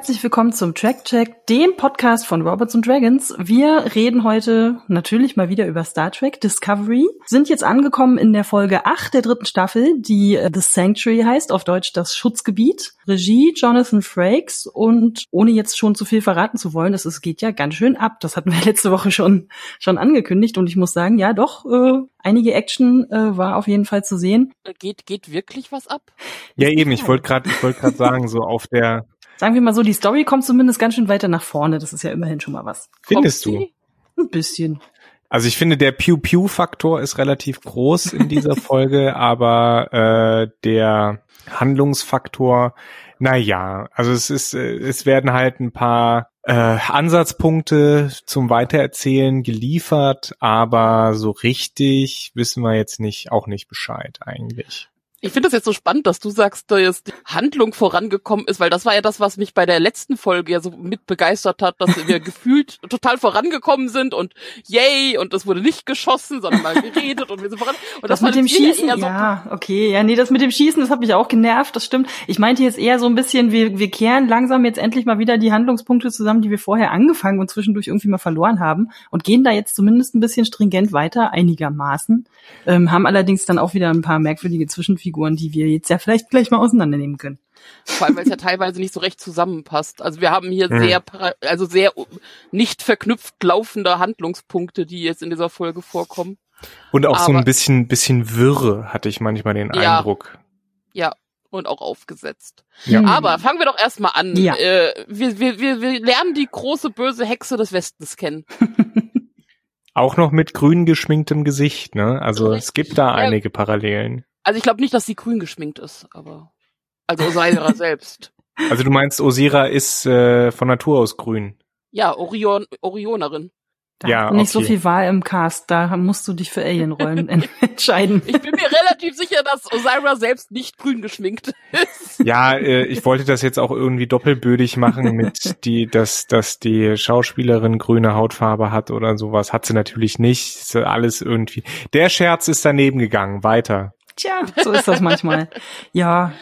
Herzlich willkommen zum Track Check, dem Podcast von Robots and Dragons. Wir reden heute natürlich mal wieder über Star Trek Discovery, sind jetzt angekommen in der Folge 8 der dritten Staffel, die äh, The Sanctuary heißt, auf Deutsch das Schutzgebiet. Regie Jonathan Frakes und ohne jetzt schon zu viel verraten zu wollen, es geht ja ganz schön ab. Das hatten wir letzte Woche schon, schon angekündigt und ich muss sagen, ja doch, äh, einige Action äh, war auf jeden Fall zu sehen. Geht, geht wirklich was ab? Ja, eben, ich wollte gerade ich wollte gerade sagen, so auf der Sagen wir mal so, die Story kommt zumindest ganz schön weiter nach vorne. Das ist ja immerhin schon mal was. Findest du? Ein bisschen. Also ich finde, der Pew-Pew-Faktor ist relativ groß in dieser Folge, aber äh, der Handlungsfaktor, na ja, also es ist, äh, es werden halt ein paar äh, Ansatzpunkte zum Weitererzählen geliefert, aber so richtig wissen wir jetzt nicht, auch nicht Bescheid eigentlich. Ich finde das jetzt so spannend, dass du sagst, dass die Handlung vorangekommen ist, weil das war ja das, was mich bei der letzten Folge ja so mit begeistert hat, dass wir gefühlt total vorangekommen sind und yay und es wurde nicht geschossen, sondern mal geredet und wir sind voran. Und das, das mit dem Schießen, so ja, okay, ja, nee, das mit dem Schießen, das hat mich auch genervt, das stimmt. Ich meinte jetzt eher so ein bisschen, wir, wir kehren langsam jetzt endlich mal wieder die Handlungspunkte zusammen, die wir vorher angefangen und zwischendurch irgendwie mal verloren haben und gehen da jetzt zumindest ein bisschen stringent weiter, einigermaßen, ähm, haben allerdings dann auch wieder ein paar merkwürdige Zwischenfiguren Figuren, die wir jetzt ja vielleicht gleich mal auseinandernehmen können. Vor allem, weil es ja teilweise nicht so recht zusammenpasst. Also wir haben hier hm. sehr, also sehr nicht verknüpft laufende Handlungspunkte, die jetzt in dieser Folge vorkommen. Und auch Aber, so ein bisschen, bisschen Wirre hatte ich manchmal den ja, Eindruck. Ja, und auch aufgesetzt. Ja. Aber fangen wir doch erstmal an. Ja. Äh, wir, wir, wir, wir lernen die große böse Hexe des Westens kennen. auch noch mit grün geschminktem Gesicht, ne? Also Richtig. es gibt da ja. einige Parallelen. Also ich glaube nicht, dass sie grün geschminkt ist, aber also Osira selbst. Also du meinst, Osira ist äh, von Natur aus grün? Ja, Orion, Orionerin. Da ja, hast du nicht okay. so viel Wahl im Cast, da musst du dich für Alienrollen entscheiden. Ich bin mir relativ sicher, dass Osira selbst nicht grün geschminkt ist. Ja, äh, ich wollte das jetzt auch irgendwie doppelbödig machen mit die, dass, dass die Schauspielerin grüne Hautfarbe hat oder sowas. Hat sie natürlich nicht. Ist alles irgendwie. Der Scherz ist daneben gegangen. Weiter. Tja, so ist das manchmal. ja.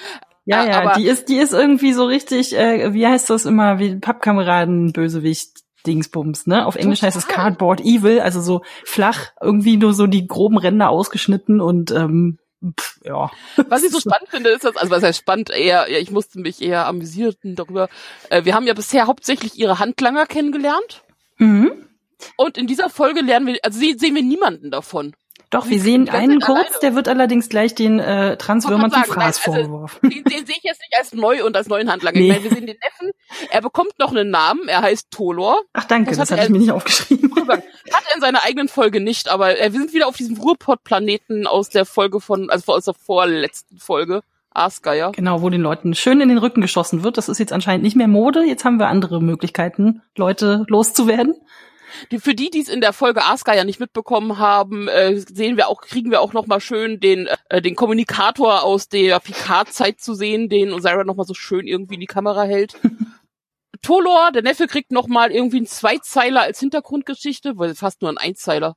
Ja, ja, ja die ist, die ist irgendwie so richtig, äh, wie heißt das immer, wie Pappkameraden, Bösewicht, Dingsbums, ne? Auf Englisch heißt es Cardboard Evil, also so flach, irgendwie nur so die groben Ränder ausgeschnitten und ähm, Pff, ja. Was ich so spannend finde, ist das, also was heißt spannend, eher, ja, ich musste mich eher amüsierten darüber. Äh, wir haben ja bisher hauptsächlich ihre Handlanger kennengelernt. Mhm. Und in dieser Folge lernen wir, also sehen wir niemanden davon. Doch, wir sehen einen kurz, alleine. der wird allerdings gleich den äh, Transwürmern zum Fraß also, vorgeworfen. Den, den sehe ich jetzt nicht als neu und als neuen Handlanger. Nee. Ich meine, wir sehen den Neffen, er bekommt noch einen Namen, er heißt Tolor. Ach danke, das, das hatte ich mir nicht aufgeschrieben. Hat er in seiner eigenen Folge nicht, aber äh, wir sind wieder auf diesem Ruhrpott-Planeten aus der Folge von, also aus der vorletzten Folge. Aasgeier. Genau, wo den Leuten schön in den Rücken geschossen wird. Das ist jetzt anscheinend nicht mehr Mode. Jetzt haben wir andere Möglichkeiten, Leute loszuwerden. Die, für die, die es in der Folge Asuka ja nicht mitbekommen haben, äh, sehen wir auch, kriegen wir auch noch mal schön den, äh, den Kommunikator aus der Picard-Zeit zu sehen, den Osira noch mal so schön irgendwie in die Kamera hält. Tolor, der Neffe, kriegt noch mal irgendwie einen Zweizeiler als Hintergrundgeschichte, weil fast nur ein Einzeiler.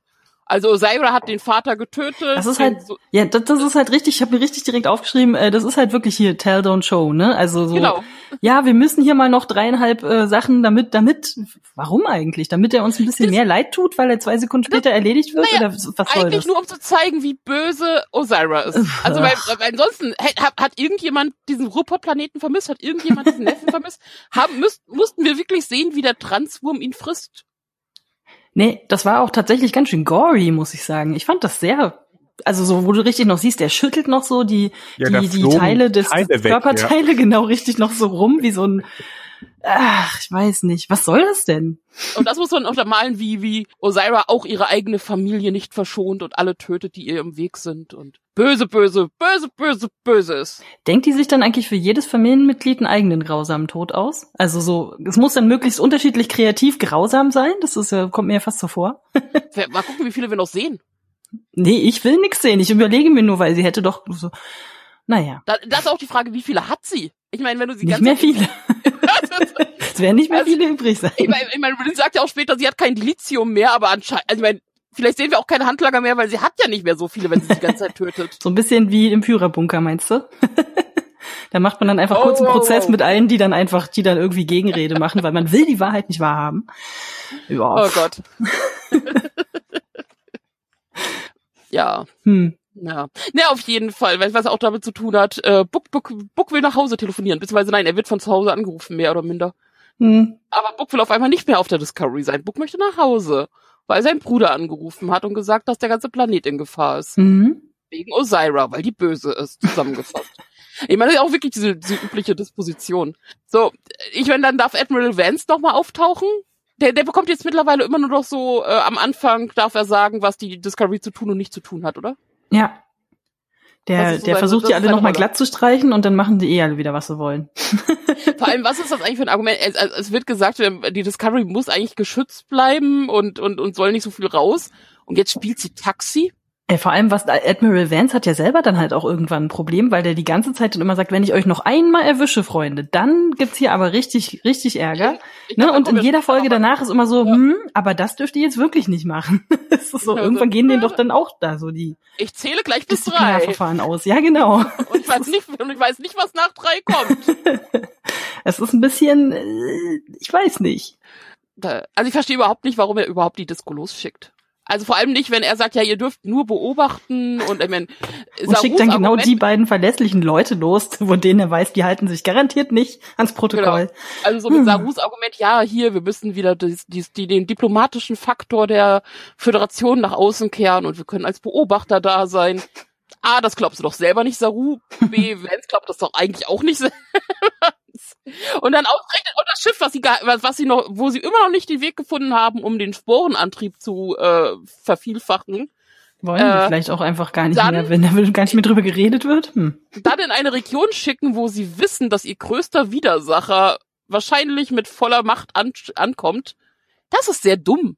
Also Osira hat den Vater getötet. Das ist halt, so ja, das, das ist halt richtig, ich habe mir richtig direkt aufgeschrieben, äh, das ist halt wirklich hier Tell, Don't Show, ne? Also so, genau. ja, wir müssen hier mal noch dreieinhalb äh, Sachen, damit, damit, warum eigentlich? Damit er uns ein bisschen das, mehr leid tut, weil er zwei Sekunden später das, erledigt wird? Naja, oder was soll eigentlich das? nur, um zu zeigen, wie böse Osira ist. Also weil, weil ansonsten hat, hat irgendjemand diesen Ruhrpott-Planeten vermisst, hat irgendjemand diesen Neffen vermisst, haben, müsst, mussten wir wirklich sehen, wie der Transwurm ihn frisst. Nee, das war auch tatsächlich ganz schön gory, muss ich sagen. Ich fand das sehr, also so, wo du richtig noch siehst, der schüttelt noch so die, ja, die, die Teile des, Teile des Körperteile ja. genau richtig noch so rum, wie so ein, ach, ich weiß nicht, was soll das denn? Und das muss man untermalen, wie, wie Osira auch ihre eigene Familie nicht verschont und alle tötet, die ihr im Weg sind und böse, böse, böse, böse, böse ist. Denkt die sich dann eigentlich für jedes Familienmitglied einen eigenen grausamen Tod aus? Also so, es muss dann möglichst unterschiedlich kreativ grausam sein? Das ist, kommt mir ja fast so vor. Mal gucken, wie viele wir noch sehen. Nee, ich will nix sehen. Ich überlege mir nur, weil sie hätte doch so, naja. Da, das ist auch die Frage, wie viele hat sie? Ich meine, wenn du sie nicht mehr viele. Werden nicht mehr also, viele übrig sein. Ich meine, ich mein, sagt ja auch später, sie hat kein Dilithium mehr, aber anscheinend, also ich meine, Vielleicht sehen wir auch keine Handlager mehr, weil sie hat ja nicht mehr so viele, wenn sie die ganze Zeit tötet. so ein bisschen wie im Führerbunker, meinst du? Da macht man dann einfach Oh, kurz einen oh, Prozess oh. mit allen, die dann einfach, die dann irgendwie Gegenrede machen, weil man will die Wahrheit nicht wahrhaben. Ja. Oh Gott. ja. Hm. Ja. Ne, auf jeden Fall, weil was auch damit zu tun hat, äh, Book, Book, Book will nach Hause telefonieren, beziehungsweise nein, er wird von zu Hause angerufen, mehr oder minder. Hm. Aber Book will auf einmal nicht mehr auf der Discovery sein. Book möchte nach Hause, weil sein Bruder angerufen hat und gesagt, dass der ganze Planet in Gefahr ist. Mhm. Wegen Osira, weil die böse ist, zusammengefasst. ich meine, das ist auch wirklich diese, diese übliche Disposition. So, ich meine, dann darf Admiral Vance nochmal auftauchen. Der, der bekommt jetzt mittlerweile immer nur noch so, äh, am Anfang darf er sagen, was die Discovery zu tun und nicht zu tun hat, oder? Ja. Der, so der versucht die alle nochmal glatt zu streichen und dann machen die eh alle wieder, was sie wollen. Vor allem, was ist das eigentlich für ein Argument? Es, es es wird gesagt, ähm, die Discovery muss eigentlich geschützt bleiben und, und, und soll nicht so viel raus. Und jetzt spielt sie Taxi? Äh, vor allem, was Admiral Vance hat ja selber dann halt auch irgendwann ein Problem, weil der die ganze Zeit dann immer sagt, wenn ich euch noch einmal erwische, Freunde, dann gibt's hier aber richtig, richtig Ärger. Ich Ne? glaub, Und in jeder Folge danach ist immer so, Ja. hm, aber das dürft ihr jetzt wirklich nicht machen. Es ist so, Also, irgendwann gehen denen doch dann auch da so die Ich zähle gleich bis drei. Disziplinarverfahren aus. Ja, genau. Und ich weiß nicht, und ich weiß nicht, was nach drei kommt. Es ist ein bisschen, äh, ich weiß nicht. Also ich verstehe überhaupt nicht, warum er überhaupt die Disco losschickt. Also vor allem nicht, wenn er sagt, ja, ihr dürft nur beobachten und ich meine, Und schickt dann genau Argument- die beiden verlässlichen Leute los, von denen er weiß, die halten sich garantiert nicht ans Protokoll. Also so mit Hm. Sarus Argument, ja, hier, wir müssen wieder dies, dies, die, den diplomatischen Faktor der Föderation nach außen kehren und wir können als Beobachter da sein. A, das glaubst du doch selber nicht, Saru. B, Vance glaubt das doch eigentlich auch nicht selber. Und dann ausgerechnet und das Schiff, was sie, was, sie noch, wo sie immer noch nicht den Weg gefunden haben, um den Sporenantrieb zu äh, vervielfachen, Wollen die Äh, vielleicht auch einfach gar nicht dann- mehr, wenn da gar nicht mehr drüber geredet wird? Hm. dann in eine Region schicken, wo sie wissen, dass ihr größter Widersacher wahrscheinlich mit voller Macht an, ankommt. Das ist sehr dumm.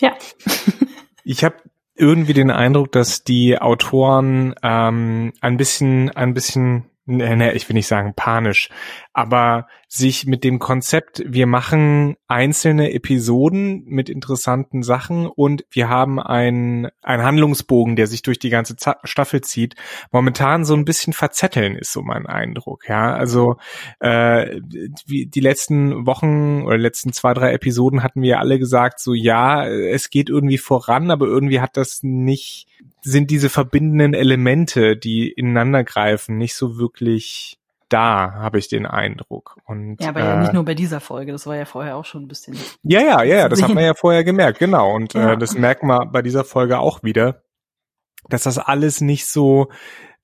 Ja. Ich habe irgendwie den Eindruck, dass die Autoren ähm, ein bisschen, ein bisschen, ne, ne, ich will nicht sagen panisch, aber sich mit dem Konzept, wir machen einzelne Episoden mit interessanten Sachen und wir haben einen, einen Handlungsbogen, der sich durch die ganze Za- Staffel zieht, momentan so ein bisschen verzetteln ist so mein Eindruck. Ja, also äh, wie die letzten Wochen oder letzten zwei, drei Episoden hatten wir alle gesagt, so ja, es geht irgendwie voran, aber irgendwie hat das nicht, sind diese verbindenden Elemente, die ineinander greifen, nicht so wirklich da, habe ich den Eindruck. Und, Ja, aber äh, ja nicht nur bei dieser Folge, das war ja vorher auch schon ein bisschen. ja, ja, ja, ja, das hat man ja vorher gemerkt, genau. Und Ja. äh, das merkt man bei dieser Folge auch wieder, dass das alles nicht so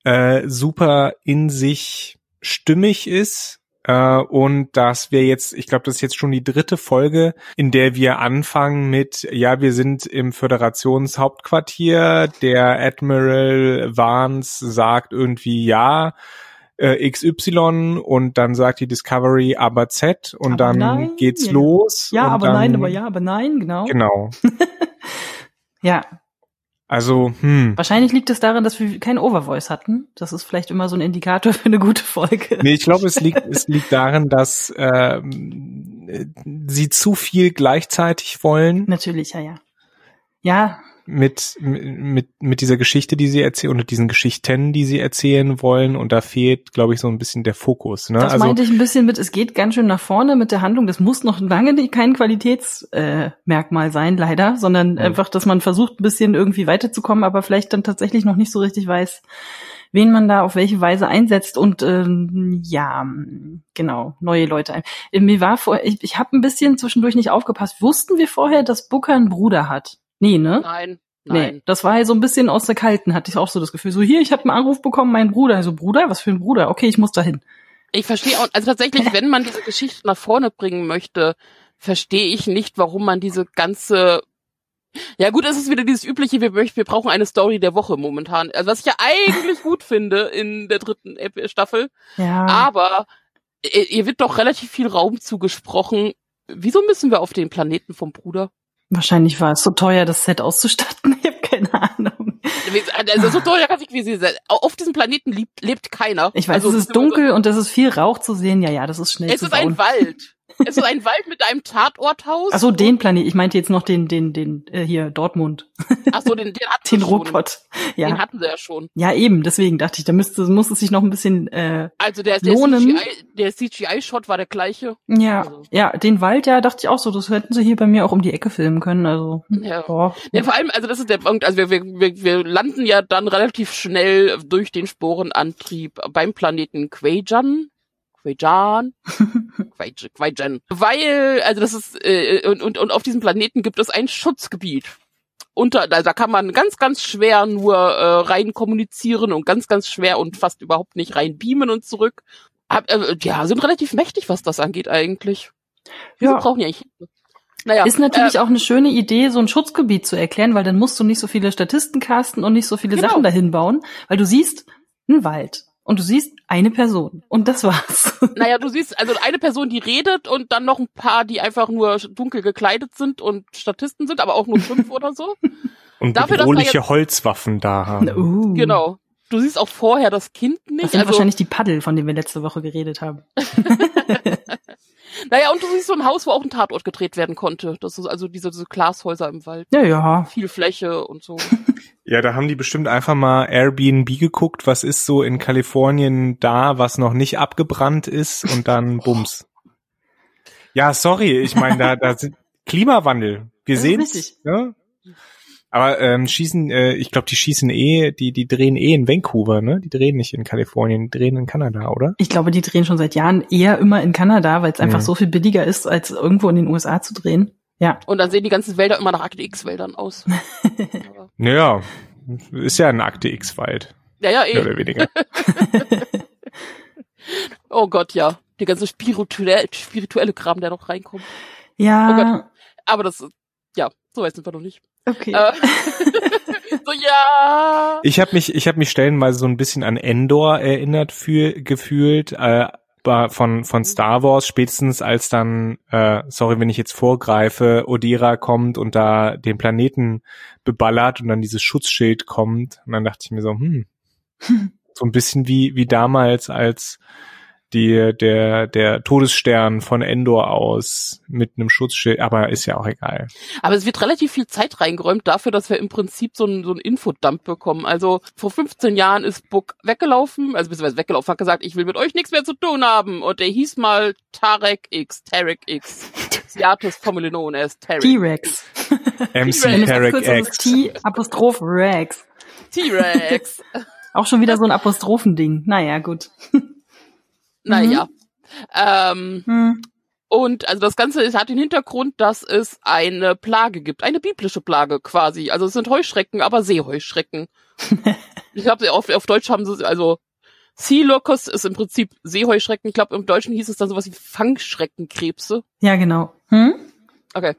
äh, super in sich stimmig ist. Äh, und dass wir jetzt, ich glaube, das ist jetzt schon die dritte Folge, in der wir anfangen mit, ja, wir sind im Föderationshauptquartier, der Admiral Vance sagt irgendwie ja, äh, XY und dann sagt die Discovery aber Z und Aber dann nein, geht's ja. los. Ja, aber dann, nein, aber ja, aber nein, genau. Genau. Ja, Also, hm. wahrscheinlich liegt es daran, dass wir kein Overvoice hatten. Das ist vielleicht immer so ein Indikator für eine gute Folge. Nee, ich glaube, es liegt, es liegt darin, dass ähm, äh, sie zu viel gleichzeitig wollen Natürlich, ja, ja. Ja, mit, mit, mit dieser Geschichte, die sie erzählen, oder diesen Geschichten, die sie erzählen wollen. Und da fehlt, glaube ich, so ein bisschen der Fokus. Ne? das also, meinte ich ein bisschen mit, es geht ganz schön nach vorne mit der Handlung. Das muss noch lange nicht kein Qualitätsmerkmal äh, sein, leider, sondern Mhm. einfach, dass man versucht, ein bisschen irgendwie weiterzukommen, aber vielleicht dann tatsächlich noch nicht so richtig weiß, wen man da auf welche Weise einsetzt und ähm, ja, genau, neue Leute ein. Mir war vor, ich, ich habe ein bisschen zwischendurch nicht aufgepasst. Wussten wir vorher, dass Booker einen Bruder hat? Nee, ne? Nein, Nee, nein. das war ja so ein bisschen aus der Kalten, hatte ich auch so das Gefühl. So, hier, ich habe einen Anruf bekommen, mein Bruder. Also, Bruder, was für ein Bruder? Okay, ich muss dahin. Ich verstehe auch, also tatsächlich, wenn man diese Geschichte nach vorne bringen möchte, verstehe ich nicht, warum man diese ganze ja gut, es ist wieder dieses übliche, wir möchten, wir brauchen eine Story der Woche momentan. Also was ich ja eigentlich gut finde in der dritten Staffel, Ja. aber ihr, ihr wird doch relativ viel Raum zugesprochen. Wieso müssen wir auf den Planeten vom Bruder? Wahrscheinlich war es so teuer, das Set auszustatten. Ich habe keine Ahnung. Also so teuer kann ich wie sie sein. Auf diesem Planeten lebt, lebt keiner. Ich weiß, also, es ist dunkel und es ist viel Rauch zu sehen. Ja, ja, das ist schnell Es ist bauen. ein Wald. Es ist ein Wald mit einem Tatorthaus. Ach so, den Planet. Ich meinte jetzt noch den, den, den, äh, hier, Dortmund. Ach so, den, den hatten Den schon. Ruhrpott. Den Ja. hatten sie ja schon. Ja, eben, deswegen dachte ich, da müsste, muss es sich noch ein bisschen, äh, Also der, der Lohnen. CGI, der CGI-Shot war der gleiche. ja, Also. ja, den Wald, ja, dachte ich auch so, das hätten sie hier bei mir auch um die Ecke filmen können, also, Ja. boah. Ja, vor allem, also das ist der Punkt, also wir, wir, wir, wir landen ja dann relativ schnell durch den Sporenantrieb beim Planeten Quajan. Quajan? Quaj- Quajan. Weil, also das ist, äh, und, und, und auf diesem Planeten gibt es ein Schutzgebiet. Unter, da, da kann man ganz, ganz schwer nur äh, rein kommunizieren und ganz, ganz schwer und fast überhaupt nicht rein beamen und zurück. Hab, äh, ja, sind relativ mächtig, was das angeht eigentlich. Wieso Ja. brauchen die eigentlich? Naja, Ist natürlich äh, auch eine schöne Idee, so ein Schutzgebiet zu erklären, weil dann musst du nicht so viele Statisten casten und nicht so viele Genau. Sachen dahin bauen, weil du siehst einen Wald und du siehst eine Person und das war's. Naja, du siehst also eine Person, die redet und dann noch ein paar, die einfach nur dunkel gekleidet sind und Statisten sind, aber auch nur fünf oder so. Und Dafür, dass da bedrohliche jetzt- Holzwaffen da haben. uh. Genau. Du siehst auch vorher das Kind Das nicht. sind Also, wahrscheinlich die Paddel, von denen wir letzte Woche geredet haben. naja, und du siehst so ein Haus, wo auch ein Tatort gedreht werden konnte. Das ist also diese, diese Glashäuser im Wald. Ja, ja. Viel Fläche und so. Ja, da haben die bestimmt einfach mal Airbnb geguckt, was ist so in Kalifornien da, was noch nicht abgebrannt ist und dann Bums. Ja, sorry, ich meine, da, da sind Klimawandel. Wir Das ist sehen richtig. ne? Aber ähm, schießen, äh, ich glaube, die schießen eh, die, die drehen eh in Vancouver, ne? Die drehen nicht in Kalifornien, die drehen in Kanada, oder? Ich glaube, die drehen schon seit Jahren eher immer in Kanada, weil es einfach Mhm. so viel billiger ist, als irgendwo in den USA zu drehen. Ja. Und dann sehen die ganzen Wälder immer nach Akte X-Wäldern aus. Naja, ist ja ein Akte X-Wald, ja, ja, mehr eh. oder weniger. Oh Gott, ja. Die ganze spirituelle, spirituelle Kram, der noch reinkommt. Ja. Aber das, ist- ja, so weit sind wir noch nicht. Okay. Äh, so, ja. Ich habe mich, ich habe mich stellenweise so ein bisschen an Endor erinnert für, gefühlt, äh, von von Star Wars spätestens als dann, äh, sorry, wenn ich jetzt vorgreife, Odira kommt und da den Planeten beballert und dann dieses Schutzschild kommt und dann dachte ich mir so, hm, so ein bisschen wie wie damals als die der der Todesstern von Endor aus mit einem Schutzschild, aber ist ja auch egal. Aber es wird relativ viel Zeit reingeräumt dafür, dass wir im Prinzip so einen so einen Infodump bekommen. Also vor 15 Jahren ist Book weggelaufen, also beziehungsweise weggelaufen, hat gesagt, ich will mit euch nichts mehr zu tun haben. Und der hieß mal Tarek X, Tarek X. Siatus formerly known as Tarek. T-Rex. MC Tarek X. ist T Apostroph Rex. T-Rex. Auch schon wieder so ein Apostrophending. Naja, gut. Naja. Ähm, Hm. Und also das Ganze ist, hat den Hintergrund, dass es eine Plage gibt, eine biblische Plage quasi. Also es sind Heuschrecken, aber Seeheuschrecken. ich glaube, auf, auf Deutsch haben sie also Sea Locust ist im Prinzip Seeheuschrecken. Ich glaube, im Deutschen hieß es dann sowas wie Fangschreckenkrebse. Ja, genau. Hm? Okay.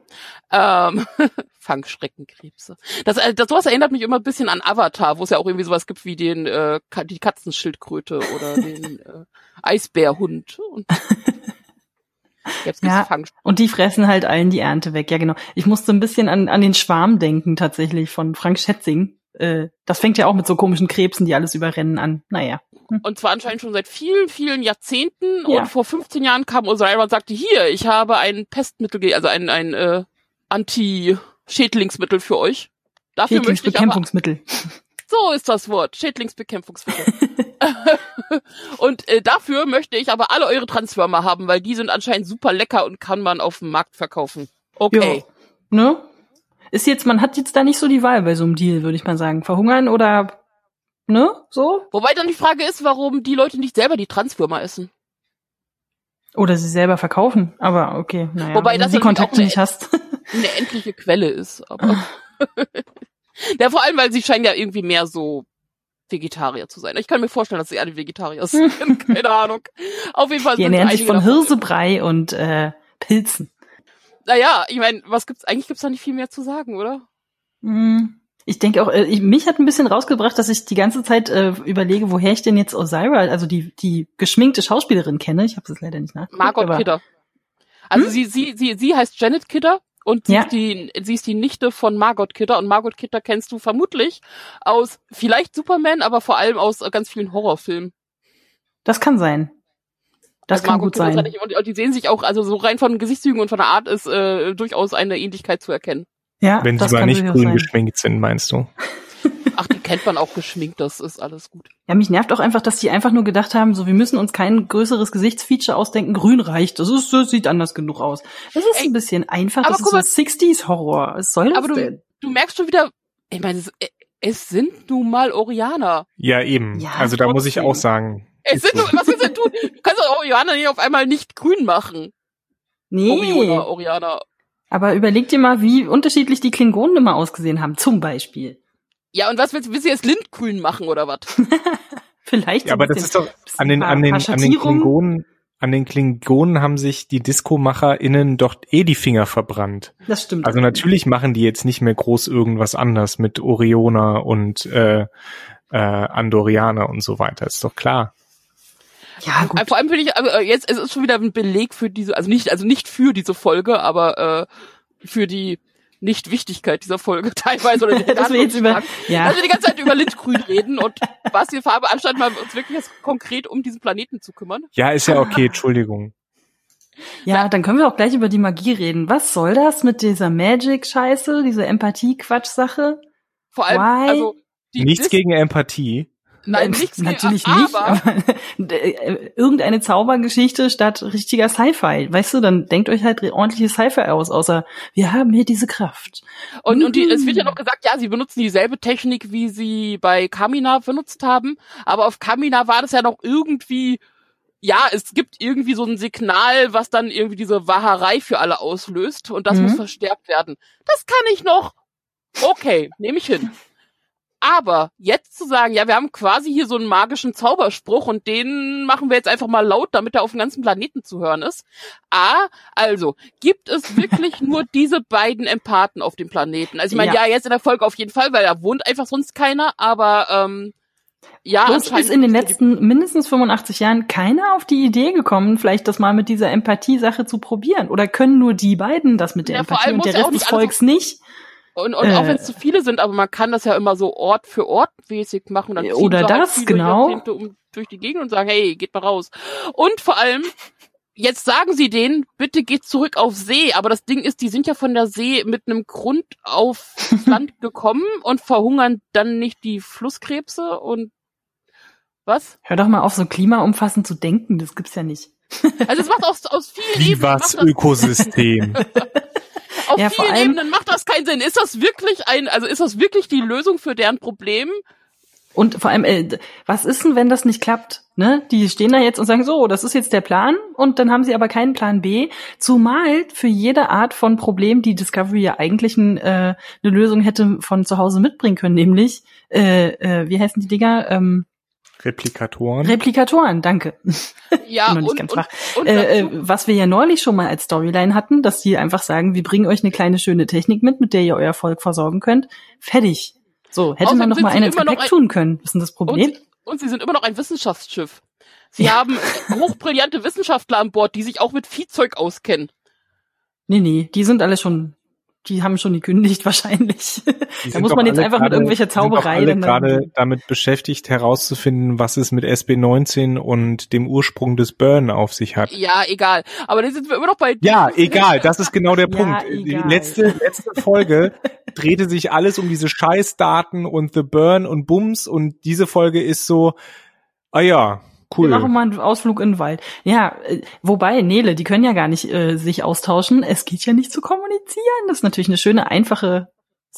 Ähm, Fangschreckenkrebse. Das, äh, das sowas erinnert mich immer ein bisschen an Avatar, wo es ja auch irgendwie sowas gibt wie den äh, die Katzenschildkröte oder den äh, Eisbärhund. Und Ja. Und die fressen halt allen die Ernte weg. Ja, genau. Ich musste ein bisschen an, an den Schwarm denken, tatsächlich, von Frank Schätzing. Äh, das fängt ja auch mit so komischen Krebsen, die alles überrennen an. Naja. Und zwar anscheinend schon seit vielen, vielen Jahrzehnten. Ja. Und vor 15 Jahren kam Osiris und sagte, hier, ich habe ein Pestmittel, also ein, ein äh, Anti-Schädlingsmittel für euch. Dafür möchte ich aber, Schädlingsbekämpfungsmittel. so ist das Wort, Schädlingsbekämpfungsmittel. und äh, dafür möchte ich aber alle eure Transformer haben, weil die sind anscheinend super lecker und kann man auf dem Markt verkaufen. Okay. Jo. Ne? Ist jetzt, man hat jetzt da nicht so die Wahl bei so einem Deal, würde ich mal sagen. Verhungern oder, ne? So? Wobei dann die Frage ist, warum die Leute nicht selber die Transformer essen. Oder sie selber verkaufen. Aber okay, naja. Wobei das du die Kontakte eine- nicht hast. eine endliche Quelle ist. Aber ja, vor allem, weil sie scheinen ja irgendwie mehr so Vegetarier zu sein. Ich kann mir vorstellen, dass sie alle Vegetarier sind. Keine Ahnung. Auf jeden Fall Die ernähren sich von davon- Hirsebrei und äh, Pilzen. Naja, ich meine, was gibt's, eigentlich gibt's da nicht viel mehr zu sagen, oder? Hm. Ich denke auch, äh, ich, mich hat ein bisschen rausgebracht, dass ich die ganze Zeit äh, überlege, woher ich denn jetzt Osira, also die, die geschminkte Schauspielerin kenne. Ich habe es leider nicht nachgeguckt. Margot aber- Kidder. Also Hm? sie, sie, sie, sie heißt Janet Kidder und sie, Ja. ist die, sie ist die Nichte von Margot Kidder und Margot Kidder kennst du vermutlich aus vielleicht Superman, aber vor allem aus ganz vielen Horrorfilmen. Das kann sein. Das Also kann Margot gut sein. Kidder Und, und die sehen sich auch, also so rein von Gesichtszügen und von der Art ist äh, durchaus eine Ähnlichkeit zu erkennen. Ja, Wenn sie mal nicht grün sein. geschminkt sind, meinst du? Ach, die kennt man auch geschminkt, das ist alles gut. Ja, mich nervt auch einfach, dass die einfach nur gedacht haben, so wir müssen uns kein größeres Gesichtsfeature ausdenken, grün reicht. Das ist das sieht anders genug aus. Das ist Ey, ein bisschen einfach, aber das ist guck so mal- 60s Horror. Was soll das Aber du, denn? du merkst schon wieder, ich meine, es, äh, es sind nun mal Orianer. Ja, eben. Ja, also da muss ich trotzdem. auch sagen. Es sind nur, was willst du denn tun? Du kannst doch Orianer nicht auf einmal nicht grün machen. Nee, Orioner, Orianer. Aber überleg dir mal, wie unterschiedlich die Klingonen immer ausgesehen haben, zum Beispiel. Ja, und was willst du, willst du jetzt lindgrün machen oder was? Vielleicht Ja, aber das ist doch an den, an den, an den. Klingonen, an den Klingonen haben sich die Disco-MacherInnen doch eh die Finger verbrannt. Das stimmt. Also natürlich machen die jetzt nicht mehr groß irgendwas anders mit Oriona und äh, äh, Andorianer und so weiter. Ist doch klar. Ja, gut. Äh, Vor allem finde ich, aber äh, jetzt es ist schon wieder ein Beleg für diese, also nicht, also nicht für diese Folge, aber äh, für die Nichtwichtigkeit dieser Folge teilweise. Oder die Dass wir jetzt über, ja. Also die ganze Zeit über Lindgrün reden und was wir Farbe anstatt mal uns wirklich jetzt konkret um diesen Planeten zu kümmern. Ja, ist ja okay, Entschuldigung. Ja, dann können wir auch gleich über die Magie reden. Was soll das mit dieser Magic-Scheiße, diese Empathie-Quatsch-Sache? Vor allem, Why? also die Nichts Dis- gegen Empathie. Nein, Äh, nichts Natürlich aber, nicht, aber äh, irgendeine Zaubergeschichte statt richtiger Sci-Fi. Weißt du, dann denkt euch halt ordentliches Sci-Fi aus, außer wir haben hier diese Kraft. Und, und die, es wird ja Mhm. noch gesagt, ja, sie benutzen dieselbe Technik, wie sie bei Kamina benutzt haben. Aber auf Kamina war das ja noch irgendwie, ja, es gibt irgendwie so ein Signal, was dann irgendwie diese Wahrerei für alle auslöst. Und das Mhm. muss verstärkt werden. Das kann ich noch. Okay, nehme ich hin. Aber jetzt zu sagen, ja, wir haben quasi hier so einen magischen Zauberspruch und den machen wir jetzt einfach mal laut, damit er auf dem ganzen Planeten zu hören ist. A, also, gibt es wirklich nur diese beiden Empathen auf dem Planeten? Also ich meine, Ja. ja. jetzt in der Folge auf jeden Fall, weil da wohnt einfach sonst keiner, aber ähm, ja, Bloß ist in den letzten mindestens 85 Jahren keiner auf die Idee gekommen, vielleicht das mal mit dieser Empathie-Sache zu probieren. Oder können nur die beiden das mit der Ja, Empathie und der Rest des Volks nicht? Und, und auch Äh. wenn es zu viele sind, aber man kann das ja immer so Ort für Ort mäßig machen. Dann ziehen Oder sie halt das, viele genau. Um, durch die Gegend und sagen, hey, geht mal raus. Und vor allem, jetzt sagen sie denen, bitte geht zurück auf See. Aber das Ding ist, die sind ja von der See mit einem Grund aufs Land gekommen und verhungern dann nicht die Flusskrebse und was? Hör doch mal auf, so klimaumfassend zu denken, das gibt's ja nicht. Also es macht aus, aus vielen Wie Ebenen, was Ökosystem. auf Ja, vor vielen allem- Ebenen macht das keinen Sinn. Ist das wirklich ein, also ist das wirklich die Lösung für deren Problem? Und vor allem, äh, was ist denn, wenn das nicht klappt? Ne? Die stehen da jetzt und sagen, so, das ist jetzt der Plan und dann haben sie aber keinen Plan B. Zumal für jede Art von Problem die Discovery ja eigentlich ein, äh, eine Lösung hätte von zu Hause mitbringen können, nämlich, äh, äh, wie heißen die Dinger? Ähm, Replikatoren. Replikatoren, danke. Ja, und, und, und Äh, äh, was wir ja neulich schon mal als Storyline hatten, dass die einfach sagen, wir bringen euch eine kleine schöne Technik mit, mit der ihr euer Volk versorgen könnt. Fertig. So, hätte Außerdem man noch mal sie einen ins Gepäck ein- tun können. Was ist denn das Und Problem? sie, und sie sind immer noch ein Wissenschaftsschiff. Sie Ja. haben hochbrillante Wissenschaftler an Bord, die sich auch mit Viehzeug auskennen. Nee, nee, die sind alle schon, die haben schon gekündigt wahrscheinlich. Die da muss man jetzt einfach mit gerade- irgendwelcher die Zauberei alle dann gerade damit beschäftigt herauszufinden, was es mit SB19 und dem Ursprung des Burn auf sich hat. Ja, egal. Aber dann sind wir immer noch bei Ja, egal, das ist genau der Ja, Punkt. Die egal. letzte, letzte Folge drehte sich alles um diese Scheißdaten und The Burn und Bums und diese Folge ist so, ah ja, Wir machen cool. mal einen Ausflug in den Wald. Ja, äh, wobei, Nele, die können ja gar nicht äh, sich austauschen. Es geht ja nicht zu kommunizieren. Das ist natürlich eine schöne, einfache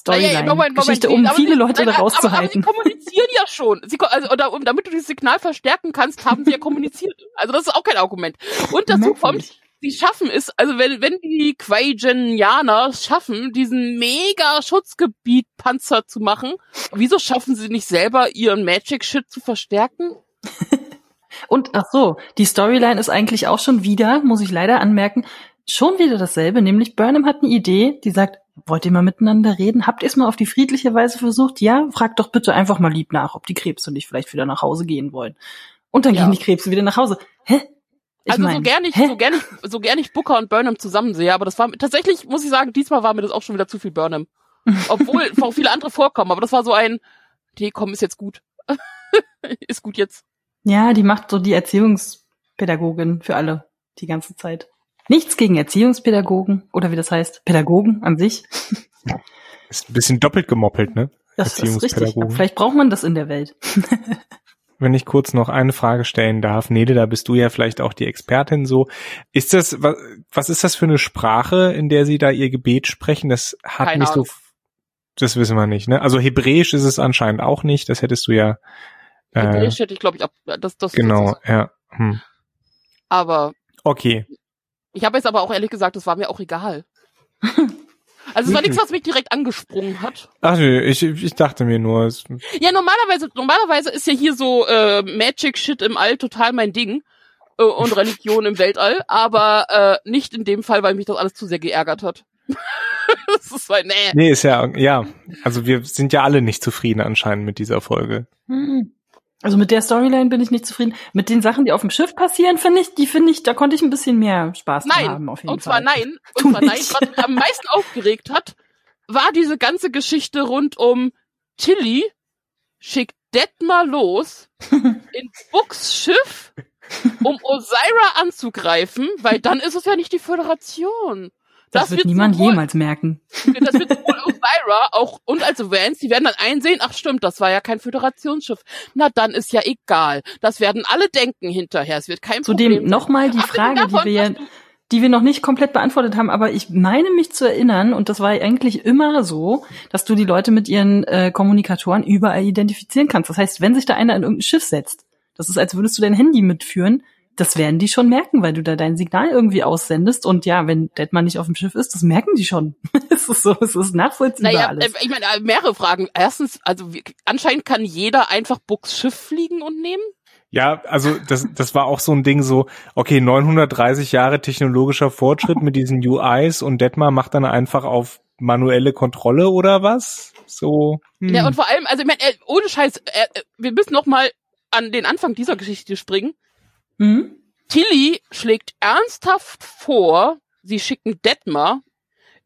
Naja, Moment, Moment, Storyline-Geschichte, um viele sie, Leute nein, da aber, aber sie rauszuhalten. kommunizieren ja schon. Sie, also, oder, um, damit du dieses Signal verstärken kannst, haben sie ja kommuniziert. Also das ist auch kein Argument. Und dazu kommt, sie schaffen es, also wenn, wenn die Quaijanianer es schaffen, diesen mega Schutzgebiet-Panzer zu machen, wieso schaffen sie nicht selber ihren Magic-Shit zu verstärken? Und ach so, die Storyline ist eigentlich auch schon wieder, muss ich leider anmerken, schon wieder dasselbe, nämlich Burnham hat eine Idee, die sagt, wollt ihr mal miteinander reden? Habt ihr es mal auf die friedliche Weise versucht? Ja, fragt doch bitte einfach mal lieb nach, ob die Krebse nicht vielleicht wieder nach Hause gehen wollen. Und dann Ja. gehen die Krebse wieder nach Hause. Hä? Ich also so mein, gerne ich, hä? so gerne ich, so gerne ich Booker und Burnham zusammen sehe, aber das war tatsächlich, muss ich sagen, diesmal war mir das auch schon wieder zu viel Burnham. Obwohl auch viele andere vorkommen, aber das war so ein, nee, komm, ist jetzt gut. ist gut jetzt. Ja, die macht so die Erziehungs Pädagogin für alle die ganze Zeit. Nichts gegen Erziehungspädagogen oder wie das heißt, Pädagogen an sich. Ist ein bisschen doppelt gemoppelt, ne? Das ist richtig. Vielleicht braucht man das in der Welt. Wenn ich kurz noch eine Frage stellen darf, Nede, da bist du ja vielleicht auch die Expertin so. Ist das, was, was ist das für eine Sprache, in der Sie da Ihr Gebet sprechen? Das hat Keine nicht so, das wissen wir nicht, ne? Also Hebräisch ist es anscheinend auch nicht, das hättest du ja. Äh, Hebräisch hätte ich, glaube ich, ab, das, das genau, ja. Hm. Aber Okay. ich habe jetzt aber auch ehrlich gesagt, das war mir auch egal. Also es war nichts, was mich direkt angesprungen hat. Ach nö, ich, ich dachte mir nur, es, Ja, normalerweise, normalerweise ist ja hier so äh, Magic Shit im All total mein Ding äh, und Religion im Weltall, aber äh, nicht in dem Fall, weil mich das alles zu sehr geärgert hat. das ist halt, nee. nee, ist ja, ja. Also wir sind ja alle nicht zufrieden anscheinend mit dieser Folge. Hm. Also mit der Storyline bin ich nicht zufrieden. Mit den Sachen, die auf dem Schiff passieren, finde ich, die finde ich, da konnte ich ein bisschen mehr Spaß Nein, haben auf jeden und zwar Fall. nein, und Tu zwar nein, nicht. was mich am meisten aufgeregt hat, war diese ganze Geschichte rund um Tilly schickt Detmar los in Books Schiff, um Osira anzugreifen, weil dann ist es ja nicht die Föderation. Das, wird niemand sowohl- jemals merken. Das wird sowohl Osira auch und also Vance, die werden dann einsehen, ach stimmt, das war ja kein Föderationsschiff. Na dann ist ja egal. Das werden alle denken hinterher. Es wird kein Problem. Zudem nochmal die Frage, die davon, wir dass du- die wir noch nicht komplett beantwortet haben, aber ich meine mich zu erinnern, und das war eigentlich immer so, dass du die Leute mit ihren äh, Kommunikatoren überall identifizieren kannst. Das heißt, wenn sich da einer in irgendein Schiff setzt, das ist, als würdest du dein Handy mitführen, das werden die schon merken, weil du da dein Signal irgendwie aussendest. Und ja, wenn Detmar nicht auf dem Schiff ist, das merken die schon. es ist so, es ist nachvollziehbar Naja, alles. äh, ich meine, äh, mehrere Fragen. Erstens, also anscheinend kann jeder einfach Bucks Schiff fliegen und nehmen. Ja, also das, das war auch so ein Ding so, okay, 930 Jahre technologischer Fortschritt mit diesen UIs und Detmar macht dann einfach auf manuelle Kontrolle oder was? So. Hm. Ja, und vor allem, also ich meine, äh, ohne Scheiß, wir müssen noch mal an den Anfang dieser Geschichte springen. Hm? Tilly schlägt ernsthaft vor, sie schicken Detmar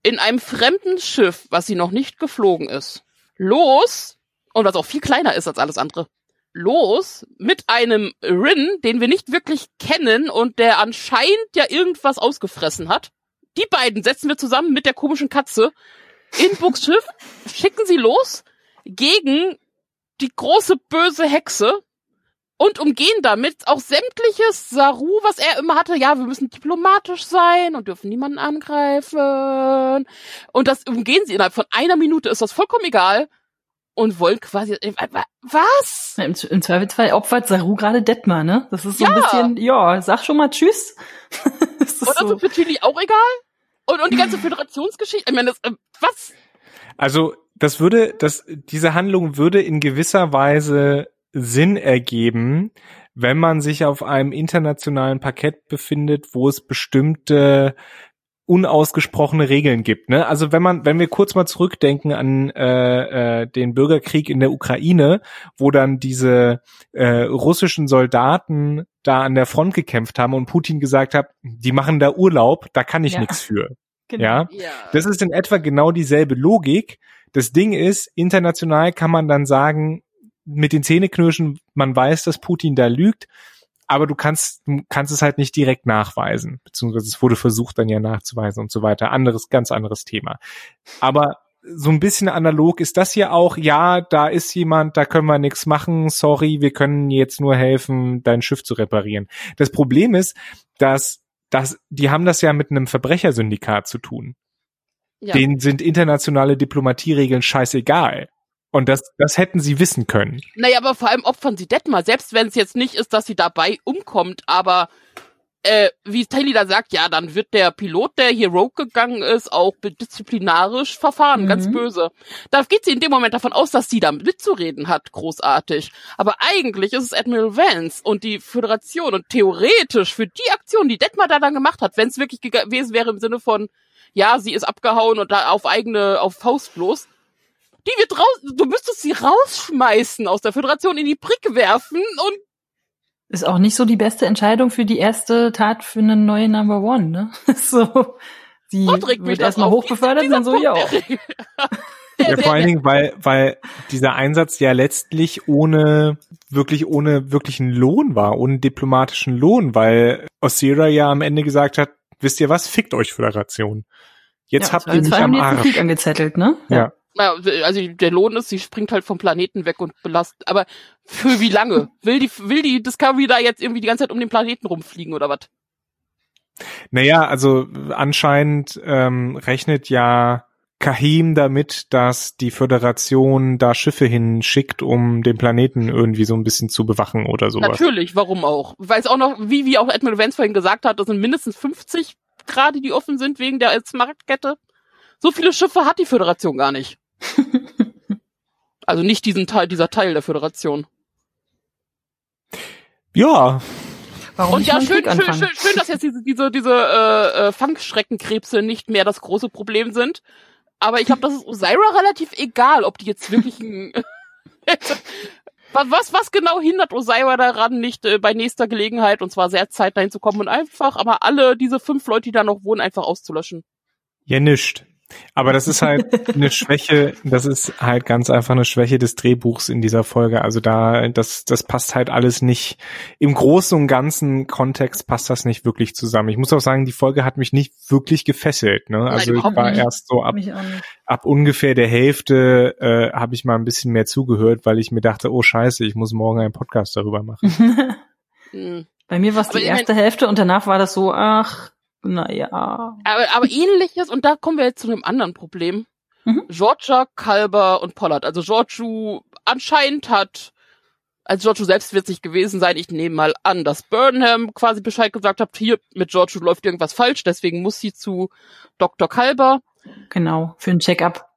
in einem fremden Schiff, was sie noch nicht geflogen ist, los, und was auch viel kleiner ist als alles andere, los mit einem Rin, den wir nicht wirklich kennen und der anscheinend ja irgendwas ausgefressen hat. Die beiden setzen wir zusammen mit der komischen Katze in Bucks Schiff, schicken sie los gegen die große böse Hexe und umgehen damit auch sämtliches Saru, was er immer hatte. Ja, wir müssen diplomatisch sein und dürfen niemanden angreifen. Und das umgehen sie innerhalb von einer Minute, ist das vollkommen egal. Und wollen quasi, äh, wa- was? Im, Im Zweifelsfall opfert Saru gerade Detmar, ne? Das ist so ein Ja. bisschen, ja, sag schon mal Tschüss. das ist Und das so. ist für Chili auch egal? Und, und die ganze Föderationsgeschichte, ich meine, das, äh, was? Also das würde, das, diese Handlung würde in gewisser Weise Sinn ergeben, wenn man sich auf einem internationalen Parkett befindet, wo es bestimmte unausgesprochene Regeln gibt. Ne? Also wenn man, wenn wir kurz mal zurückdenken an äh, äh, den Bürgerkrieg in der Ukraine, wo dann diese äh, russischen Soldaten da an der Front gekämpft haben und Putin gesagt hat, die machen da Urlaub, da kann ich Ja. nichts für. Genau. Ja, Ja. das ist in etwa genau dieselbe Logik. Das Ding ist, international kann man dann sagen, mit den Zähneknirschen, man weiß, dass Putin da lügt, aber du kannst, du kannst es halt nicht direkt nachweisen, beziehungsweise es wurde versucht dann ja nachzuweisen und so weiter. Anderes, ganz anderes Thema. Aber so ein bisschen analog ist das hier auch, ja, da ist jemand, da können wir nichts machen, sorry, wir können jetzt nur helfen, dein Schiff zu reparieren. Das Problem ist, dass, dass die haben das ja mit einem Verbrechersyndikat zu tun ja. denen sind internationale Diplomatieregeln scheißegal. Und das, das hätten sie wissen können. Naja, aber vor allem opfern sie Detmar, selbst wenn es jetzt nicht ist, dass sie dabei umkommt, aber äh, wie Tilly da sagt, ja, dann wird der Pilot, der hier Rogue gegangen ist, auch disziplinarisch verfahren, Mhm. ganz böse. Da geht sie in dem Moment davon aus, dass sie da mitzureden hat, großartig. Aber eigentlich ist es Admiral Vance und die Föderation und theoretisch für die Aktion, die Detmar da dann gemacht hat, wenn es wirklich gewesen wäre im Sinne von, ja, sie ist abgehauen und da auf eigene, auf Faust los, die wird raus, du müsstest sie rausschmeißen aus der Föderation, in die Brick werfen und Ist auch nicht so die beste Entscheidung für die erste Tat für einen neuen Number One, ne? so, mich wird erstmal auf. hochbefördert dann so, ja. Ja, vor allen Dingen, weil, weil dieser Einsatz ja letztlich ohne, wirklich ohne wirklichen Lohn war, ohne diplomatischen Lohn, weil Osira ja am Ende gesagt hat, wisst ihr was, fickt euch Föderation. Jetzt ja, habt ihr mich am die Arsch. Krieg angezettelt, ne? Ja. Ja, also der Lohn ist, sie springt halt vom Planeten weg und belastet. Aber für wie lange? Will die, will die Discovery da jetzt irgendwie die ganze Zeit um den Planeten rumfliegen oder was? Naja, also anscheinend ähm, rechnet ja Kahim damit, dass die Föderation da Schiffe hinschickt, um den Planeten irgendwie so ein bisschen zu bewachen oder sowas. Natürlich, warum auch? Weil es auch noch, wie, wie auch Admiral Vance vorhin gesagt hat, das sind mindestens 50 gerade, die offen sind wegen der Smaragdkette. So viele Schiffe hat die Föderation gar nicht. also nicht diesen Teil, dieser Teil der Föderation. Ja, Warum Und ja, schön, schön, schön, schön, dass jetzt diese, diese, diese äh, äh, Fangschreckenkrebse nicht mehr das große Problem sind. Aber ich glaube, das ist Osira relativ egal, ob die jetzt wirklich ein was, was, was genau hindert Osira daran, nicht äh, bei nächster Gelegenheit, und zwar sehr zeitnah hinzukommen und einfach, aber alle diese fünf Leute, die da noch wohnen, einfach auszulöschen. ja nischt. Aber das ist halt eine Schwäche, das ist halt ganz einfach eine Schwäche des Drehbuchs in dieser Folge. Also da, das, das passt halt alles nicht, im großen und ganzen Kontext passt das nicht wirklich zusammen. Ich muss auch sagen, die Folge hat mich nicht wirklich gefesselt. Ne? Also ich überhaupt war nicht. erst so ab, ab ungefähr der Hälfte äh, habe ich mal ein bisschen mehr zugehört, weil ich mir dachte, oh scheiße, ich muss morgen einen Podcast darüber machen. Hm. Bei mir war es die ich mein- erste Hälfte und danach war das so, ach, naja. Aber, aber ähnliches, und da kommen wir jetzt zu einem anderen Problem. Mhm. Georgia, Kalber und Pollard. Also Giorgio anscheinend hat, also Giorgio selbst wird sich gewesen sein, ich nehme mal an, dass Burnham quasi Bescheid gesagt hat, hier mit Giorgio läuft irgendwas falsch, deswegen muss sie zu Dr. Kalber. Genau, für ein Check-up.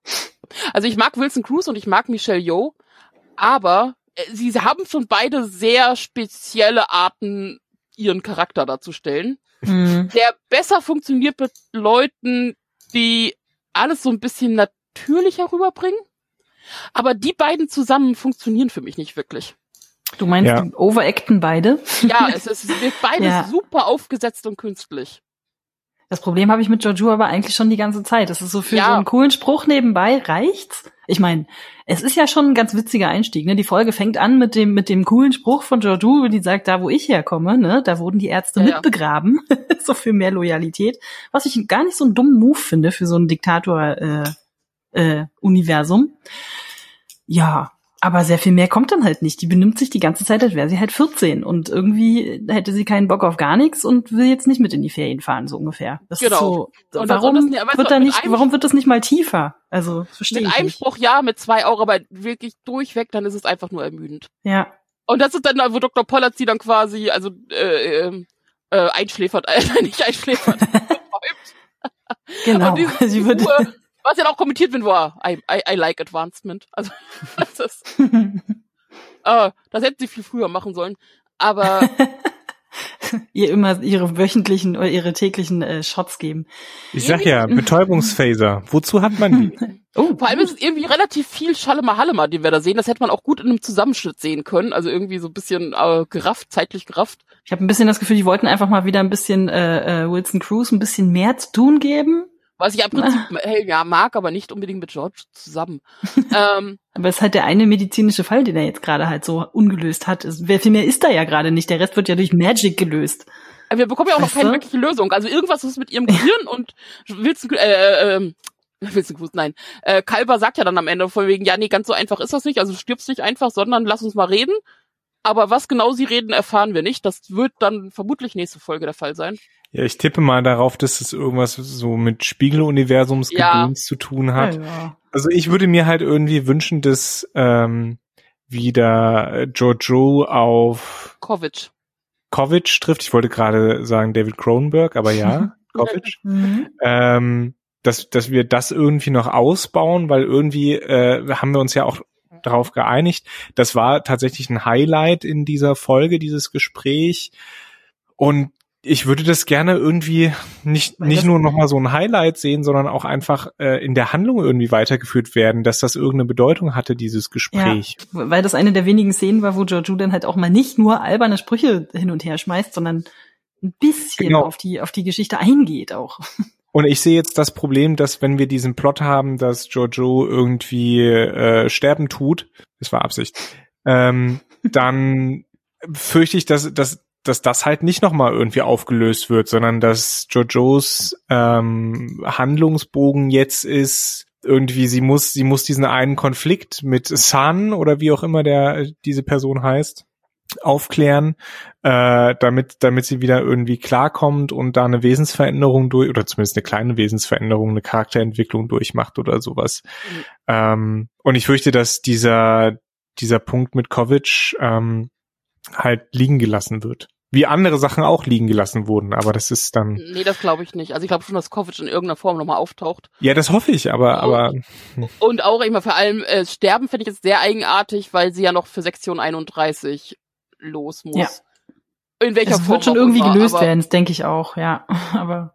Also ich mag Wilson Cruz und ich mag Michelle Yeoh, aber äh, sie haben schon beide sehr spezielle Arten, ihren Charakter darzustellen Mhm. der besser funktioniert mit Leuten, die alles so ein bisschen natürlicher rüberbringen. Aber die beiden zusammen funktionieren für mich nicht wirklich. Du meinst, Ja. die overacten beide? Ja, es, ist- es wird beides Ja. super aufgesetzt und künstlich. Das Problem habe ich mit Giorgio aber eigentlich schon die ganze Zeit. Das ist so für Ja. so einen coolen Spruch nebenbei reicht's. Ich meine, es ist ja schon ein ganz witziger Einstieg. Ne? Die Folge fängt an mit dem mit dem coolen Spruch von Giorgio, die sagt, da wo ich herkomme, ne, da wurden die Ärzte Ja, ja. mitbegraben, so für mehr Loyalität. Was ich gar nicht so einen dummen Move finde für so ein Diktator äh, äh, Universum. Ja, aber sehr viel mehr kommt dann halt nicht. Die benimmt sich die ganze Zeit, als wäre sie halt 14 und irgendwie hätte sie keinen Bock auf gar nichts und will jetzt nicht mit in die Ferien fahren, so ungefähr. Das Genau. ist so, warum aber wird da nicht, warum wird das nicht mal tiefer? Also, verstehe Mit ich einem nicht. Spruch ja, mit zwei Euro, aber wirklich durchweg, dann ist es einfach nur ermüdend. Ja. Und das ist dann, wo Dr. Pollard sie dann quasi, also äh, ähm, äh, einschläfert, äh, nicht einschläfert. Genau. Und diese Sie Figur, was ja auch kommentiert wird, war I, I, I like advancement. Also das ist, äh, das hätten sie viel früher machen sollen. Aber ihr immer ihre wöchentlichen oder ihre täglichen äh, Shots geben. Ich sag ja, Betäubungsphaser. Wozu hat man die? Oh, vor allem ist es irgendwie relativ viel Schalema Hallema, den wir da sehen. Das hätte man auch gut in einem Zusammenschnitt sehen können. Also irgendwie so ein bisschen äh, gerafft, zeitlich gerafft. ich habe ein bisschen das Gefühl, die wollten einfach mal wieder ein bisschen äh, äh, Wilson Cruz ein bisschen mehr zu tun geben. Was ich im Prinzip hey, ja, mag, aber nicht unbedingt mit George zusammen. ähm, Aber es ist halt der eine medizinische Fall, den er jetzt gerade halt so ungelöst hat. Es, wer viel mehr ist da ja gerade nicht. Der Rest wird ja durch Magic gelöst. aber wir bekommen ja auch noch keine du? wirkliche Lösung. Also irgendwas ist mit ihrem Gehirn und Wilson, äh, äh, Wilson Cruz, nein. Äh, Kalber sagt ja dann am Ende von wegen, ja, nee, ganz so einfach ist das nicht. Also du stirbst nicht einfach, sondern lass uns mal reden. Aber was genau sie reden, erfahren wir nicht. Das wird dann vermutlich nächste Folge der Fall sein. Ja, ich tippe mal darauf, dass es irgendwas so mit Spiegeluniversums Ja. Zu tun hat. Ja. Also ich würde mir halt irgendwie wünschen, dass ähm, wieder Jojo auf Kovic. Kovic trifft. Ich wollte gerade sagen David Cronenberg, aber ja, Kovic. Mhm. ähm, dass, dass wir das irgendwie noch ausbauen, weil irgendwie äh, haben wir uns ja auch darauf geeinigt. Das war tatsächlich ein Highlight in dieser Folge, dieses Gespräch. Und ich würde das gerne irgendwie nicht, nicht nur nochmal so ein Highlight sehen, sondern auch einfach äh, in der Handlung irgendwie weitergeführt werden, dass das irgendeine Bedeutung hatte, dieses Gespräch. Weil das eine der wenigen Szenen war, wo Giorgio dann halt auch mal nicht nur alberne Sprüche hin und her schmeißt, sondern ein bisschen Genau. auf die, auf die Geschichte eingeht auch. Und ich sehe jetzt das Problem, dass wenn wir diesen Plot haben, dass Jojo irgendwie äh, sterben tut, das war Absicht, ähm, dann fürchte ich, dass, dass, dass das halt nicht nochmal irgendwie aufgelöst wird, sondern dass Jojos ähm, Handlungsbogen jetzt ist, irgendwie, sie muss, sie muss diesen einen Konflikt mit Sun oder wie auch immer der diese Person heißt, aufklären, äh, damit, damit sie wieder irgendwie klarkommt und da eine Wesensveränderung durch, oder zumindest eine kleine Wesensveränderung, eine Charakterentwicklung durchmacht oder sowas. Mhm. Ähm, und ich fürchte, dass dieser, dieser Punkt mit Kovic ähm, halt liegen gelassen wird. Wie andere Sachen auch liegen gelassen wurden, aber das ist dann. Nee, das glaube ich nicht. Also ich glaube schon, dass Kovic in irgendeiner Form nochmal auftaucht. Ja, das hoffe ich, aber, und, aber. Und auch immer vor allem äh, Sterben finde ich jetzt sehr eigenartig, weil sie ja noch für Sektion 31 los muss. Ja. In welcher es Form? wird schon irgendwie immer, gelöst werden, das denke ich auch, ja. Aber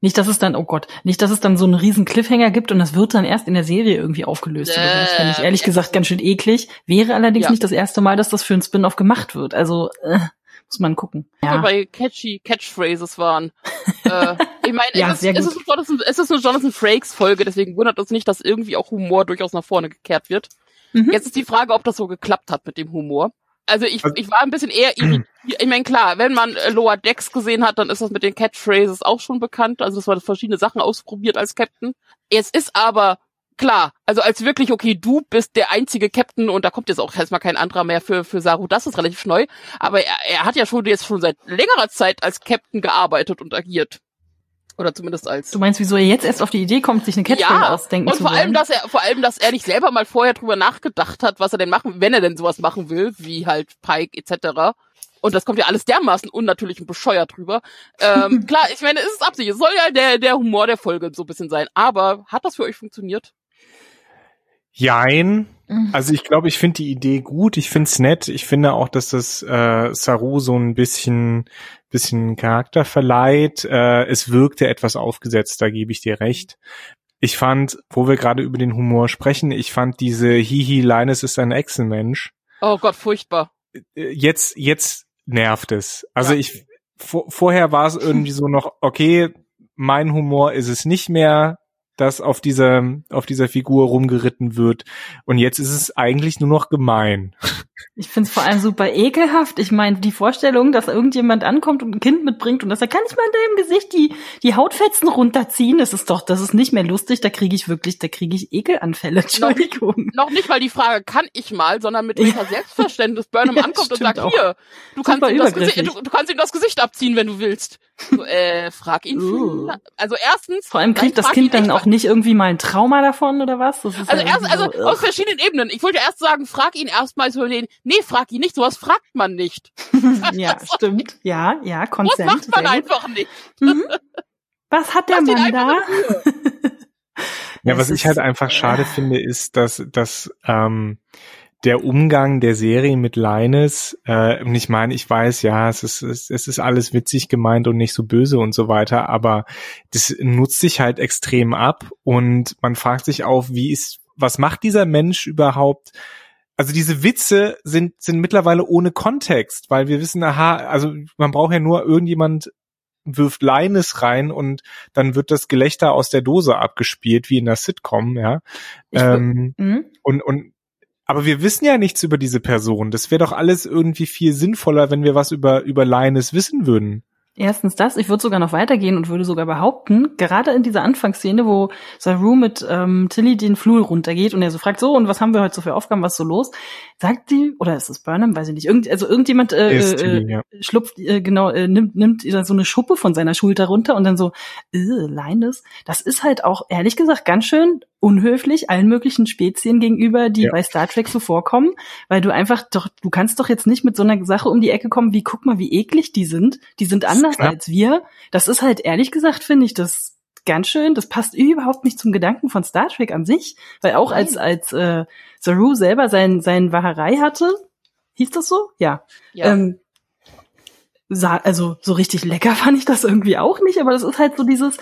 nicht, dass es dann, oh Gott, nicht, dass es dann so einen riesen Cliffhanger gibt und das wird dann erst in der Serie irgendwie aufgelöst. Äh, das fände ich ehrlich gesagt ganz schön eklig. Wäre allerdings ja. nicht das erste Mal, dass das für ein Spin-off gemacht wird. Also äh, muss man gucken. Ja. Bei catchy Catchphrases waren. äh, ich meine, ja, es, ist, es, ist Jonathan, es ist eine Jonathan Frakes Folge, deswegen wundert uns nicht, dass irgendwie auch Humor durchaus nach vorne gekehrt wird. Mhm. Jetzt ist die Frage, ob das so geklappt hat mit dem Humor. Also ich, also ich war ein bisschen eher irritiert. Ich meine, klar, wenn man äh, Lower Decks gesehen hat, dann ist das mit den Catchphrases auch schon bekannt. Also das war verschiedene Sachen ausprobiert als Captain. Es ist aber klar, also als wirklich, okay, du bist der einzige Captain und da kommt jetzt auch erstmal kein anderer mehr für, für Saru, das ist relativ neu. Aber er, er hat ja schon jetzt schon seit längerer Zeit als Captain gearbeitet und agiert. Oder zumindest als. Du meinst, wieso er jetzt erst auf die Idee kommt, sich eine Catchphrase ja, ausdenken und vor allem, dass er, vor allem, dass er nicht selber mal vorher drüber nachgedacht hat, was er denn machen, wenn er denn sowas machen will, wie halt Pike etc. Und das kommt ja alles dermaßen unnatürlich und bescheuert drüber. Ähm, klar, ich meine, es ist Absicht. Es soll ja der, der Humor der Folge so ein bisschen sein. Aber hat das für euch funktioniert? Jein. Mhm. Also ich glaube, ich finde die Idee gut, ich finde es nett. Ich finde auch, dass das äh, Saru so ein bisschen, bisschen Charakter verleiht. Äh, es wirkte etwas aufgesetzt, da gebe ich dir recht. Ich fand, wo wir gerade über den Humor sprechen, ich fand diese Hihi Linus ist ein Echsenmensch. Oh Gott, furchtbar. Äh, jetzt, jetzt nervt es. Also ja. ich, vor, vorher war es irgendwie so noch, okay, mein Humor ist es nicht mehr, dass auf dieser, auf dieser Figur rumgeritten wird. Und jetzt ist es eigentlich nur noch gemein. Ich finde es vor allem super ekelhaft. Ich meine, die Vorstellung, dass irgendjemand ankommt und ein Kind mitbringt und dass er kann ich mal in deinem Gesicht die, die Hautfetzen runterziehen, das ist doch, das ist nicht mehr lustig, da kriege ich wirklich, da kriege ich Ekelanfälle. Entschuldigung. Noch, noch, nicht mal die Frage, kann ich mal, sondern mit welcher ja. Selbstverständnis Burnham ja, ankommt und sagt, auch. hier, du kannst, ihm das Gesicht, du, du, kannst ihm das Gesicht abziehen, wenn du willst. So, äh, frag ihn. Uh. Also erstens. Vor allem kriegt das Kind dann auch nicht irgendwie mal ein Trauma davon oder was? also ja erst, also so, aus verschiedenen Ebenen. Ich wollte erst sagen, frag ihn erstmal so den, nee, frag ihn nicht, sowas fragt man nicht. ja, stimmt. Ja, ja, Konsent. Das macht man einfach nicht. Mhm. Was hat der Mann da? ja, was ich halt einfach schade finde, ist, dass, dass ähm, der Umgang der Serie mit Linus, äh, und ich meine, ich weiß, ja, es ist, es, es ist alles witzig gemeint und nicht so böse und so weiter, aber das nutzt sich halt extrem ab und man fragt sich auch, wie ist, was macht dieser Mensch überhaupt? Also diese Witze sind, sind mittlerweile ohne Kontext, weil wir wissen, aha, also man braucht ja nur irgendjemand wirft Linus rein und dann wird das Gelächter aus der Dose abgespielt, wie in der Sitcom, ja. Ähm, mhm. und, und aber wir wissen ja nichts über diese Person. Das wäre doch alles irgendwie viel sinnvoller, wenn wir was über, über Linus wissen würden. Erstens das, ich würde sogar noch weitergehen und würde sogar behaupten, gerade in dieser Anfangsszene, wo Saru mit ähm, Tilly den Flur runtergeht und er so fragt, so, und was haben wir heute so für Aufgaben, was ist so los? Sagt die, oder ist es Burnham, weiß ich nicht, irgend, also irgendjemand äh, äh, Tilly, ja. schlupft, äh, genau, äh, nimmt, nimmt so eine Schuppe von seiner Schulter runter und dann so, äh, Linus, das ist halt auch, ehrlich gesagt, ganz schön unhöflich allen möglichen Spezien gegenüber, die ja. bei Star Trek so vorkommen, weil du einfach doch, du kannst doch jetzt nicht mit so einer Sache um die Ecke kommen, wie guck mal, wie eklig die sind. Die sind anders ja. als wir. Das ist halt ehrlich gesagt, finde ich, das ganz schön. Das passt überhaupt nicht zum Gedanken von Star Trek an sich, weil auch Nein. als als äh, Saru selber sein sein Wahrerei hatte, hieß das so? Ja. ja. Ähm, also so richtig lecker fand ich das irgendwie auch nicht, aber das ist halt so dieses,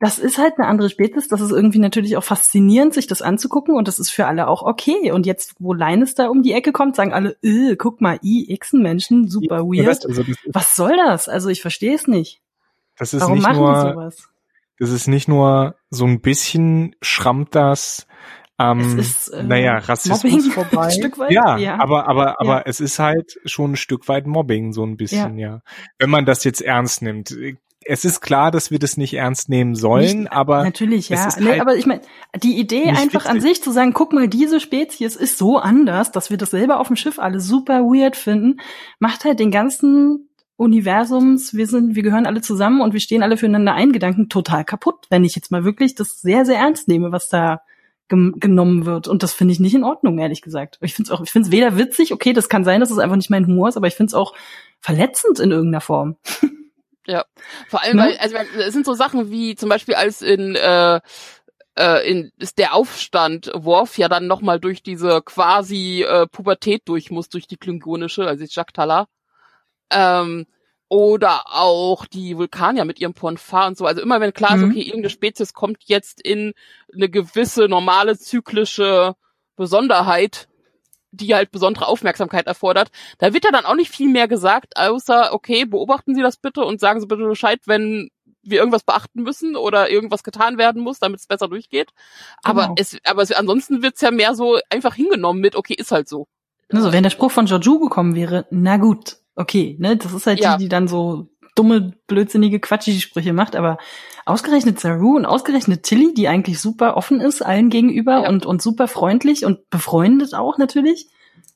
das ist halt eine andere Spezies. Das ist irgendwie natürlich auch faszinierend, sich das anzugucken und das ist für alle auch okay. Und jetzt, wo Linus da um die Ecke kommt, sagen alle, äh, guck mal, i, Echsenmenschen, super weird. Also Was soll das? Also ich verstehe es nicht. Das ist Warum nicht machen nur, sowas? Das ist nicht nur so ein bisschen schrammt das ähm, Es ist, äh, naja, Rassismus Mobbing vorbei. ein Stück weit, ja, ja. aber aber aber Ja. es ist halt schon ein Stück weit Mobbing so ein bisschen, ja. Wenn man das jetzt ernst nimmt. Es ist klar, dass wir das nicht ernst nehmen sollen, aber Natürlich, ja. Nee, halt aber ich meine, die Idee nicht einfach an witzig. sich zu sagen, guck mal, diese Spezies ist so anders, dass wir das selber auf dem Schiff alle super weird finden, macht halt den ganzen Universums, wir sind, wir gehören alle zusammen und wir stehen alle füreinander ein, Gedanken total kaputt, wenn ich jetzt mal wirklich das sehr, sehr ernst nehme, was da genommen wird. Und das finde ich nicht in Ordnung, ehrlich gesagt. Ich finde es auch, ich finde es weder witzig, okay, das kann sein, dass es einfach nicht mein Humor ist, aber ich finde es auch verletzend in irgendeiner Form. Ja, vor allem, Ne? weil, also es sind so Sachen wie zum Beispiel als in äh, äh, in ist der Aufstand Worf ja dann nochmal durch diese quasi äh, Pubertät durch muss, durch die klingonische, also die Jaktala. Ähm, oder auch die Vulkanier mit ihrem Ponfar und so. Also immer wenn klar ist, Mhm. okay, irgendeine Spezies kommt jetzt in eine gewisse normale zyklische Besonderheit, die halt besondere Aufmerksamkeit erfordert, da wird ja dann auch nicht viel mehr gesagt, außer, okay, beobachten Sie das bitte und sagen Sie bitte Bescheid, wenn wir irgendwas beachten müssen oder irgendwas getan werden muss, damit es besser durchgeht. Aber Genau. es, aber es, ansonsten wird's ja mehr so einfach hingenommen mit, okay, ist halt so. Also wenn der Spruch von Joju gekommen wäre, na gut, okay, ne, das ist halt Ja. die, die dann so dumme, blödsinnige, quatschige Sprüche macht, aber ausgerechnet Saru und ausgerechnet Tilly, die eigentlich super offen ist allen gegenüber Ja. und, und super freundlich und befreundet auch natürlich.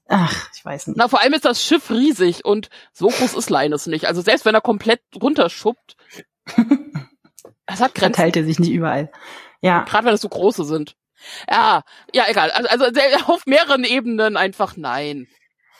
Ach, ich weiß nicht. Na, vor allem ist das Schiff riesig und so groß ist Linus nicht. Also selbst wenn er komplett runterschuppt, es hat Grenzen. Verteilt er sich nicht überall. Ja, Gerade wenn es so große sind. Ja, ja, egal. Also, also auf mehreren Ebenen einfach nein.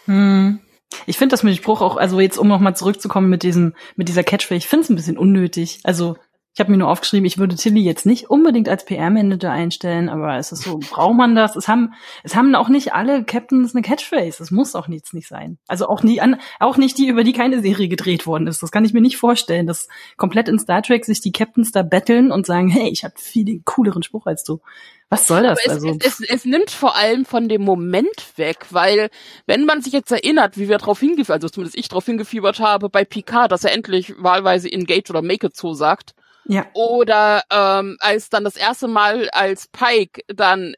hm. Ich finde das mit dem Spruch auch, also jetzt um nochmal zurückzukommen mit diesem, mit dieser Catchphrase, ich finde es ein bisschen unnötig. Also ich habe mir nur aufgeschrieben, ich würde Tilly jetzt nicht unbedingt als PR-Manager einstellen, aber es ist so, braucht man das? Es haben, es haben auch nicht alle Captains eine Catchphrase. Es muss auch nichts nicht sein. Also auch nie an, auch nicht die, über die keine Serie gedreht worden ist. Das kann ich mir nicht vorstellen, dass komplett in Star Trek sich die Captains da betteln und sagen, hey, ich habe viel cooleren Spruch als du. Was soll das? Es, also, es, es, es nimmt vor allem von dem Moment weg, weil wenn man sich jetzt erinnert, wie wir darauf hingefiebert, also zumindest ich darauf hingefiebert habe bei Picard, dass er endlich wahlweise Engage oder Make it so sagt, ja. oder ähm, als dann das erste Mal als Pike dann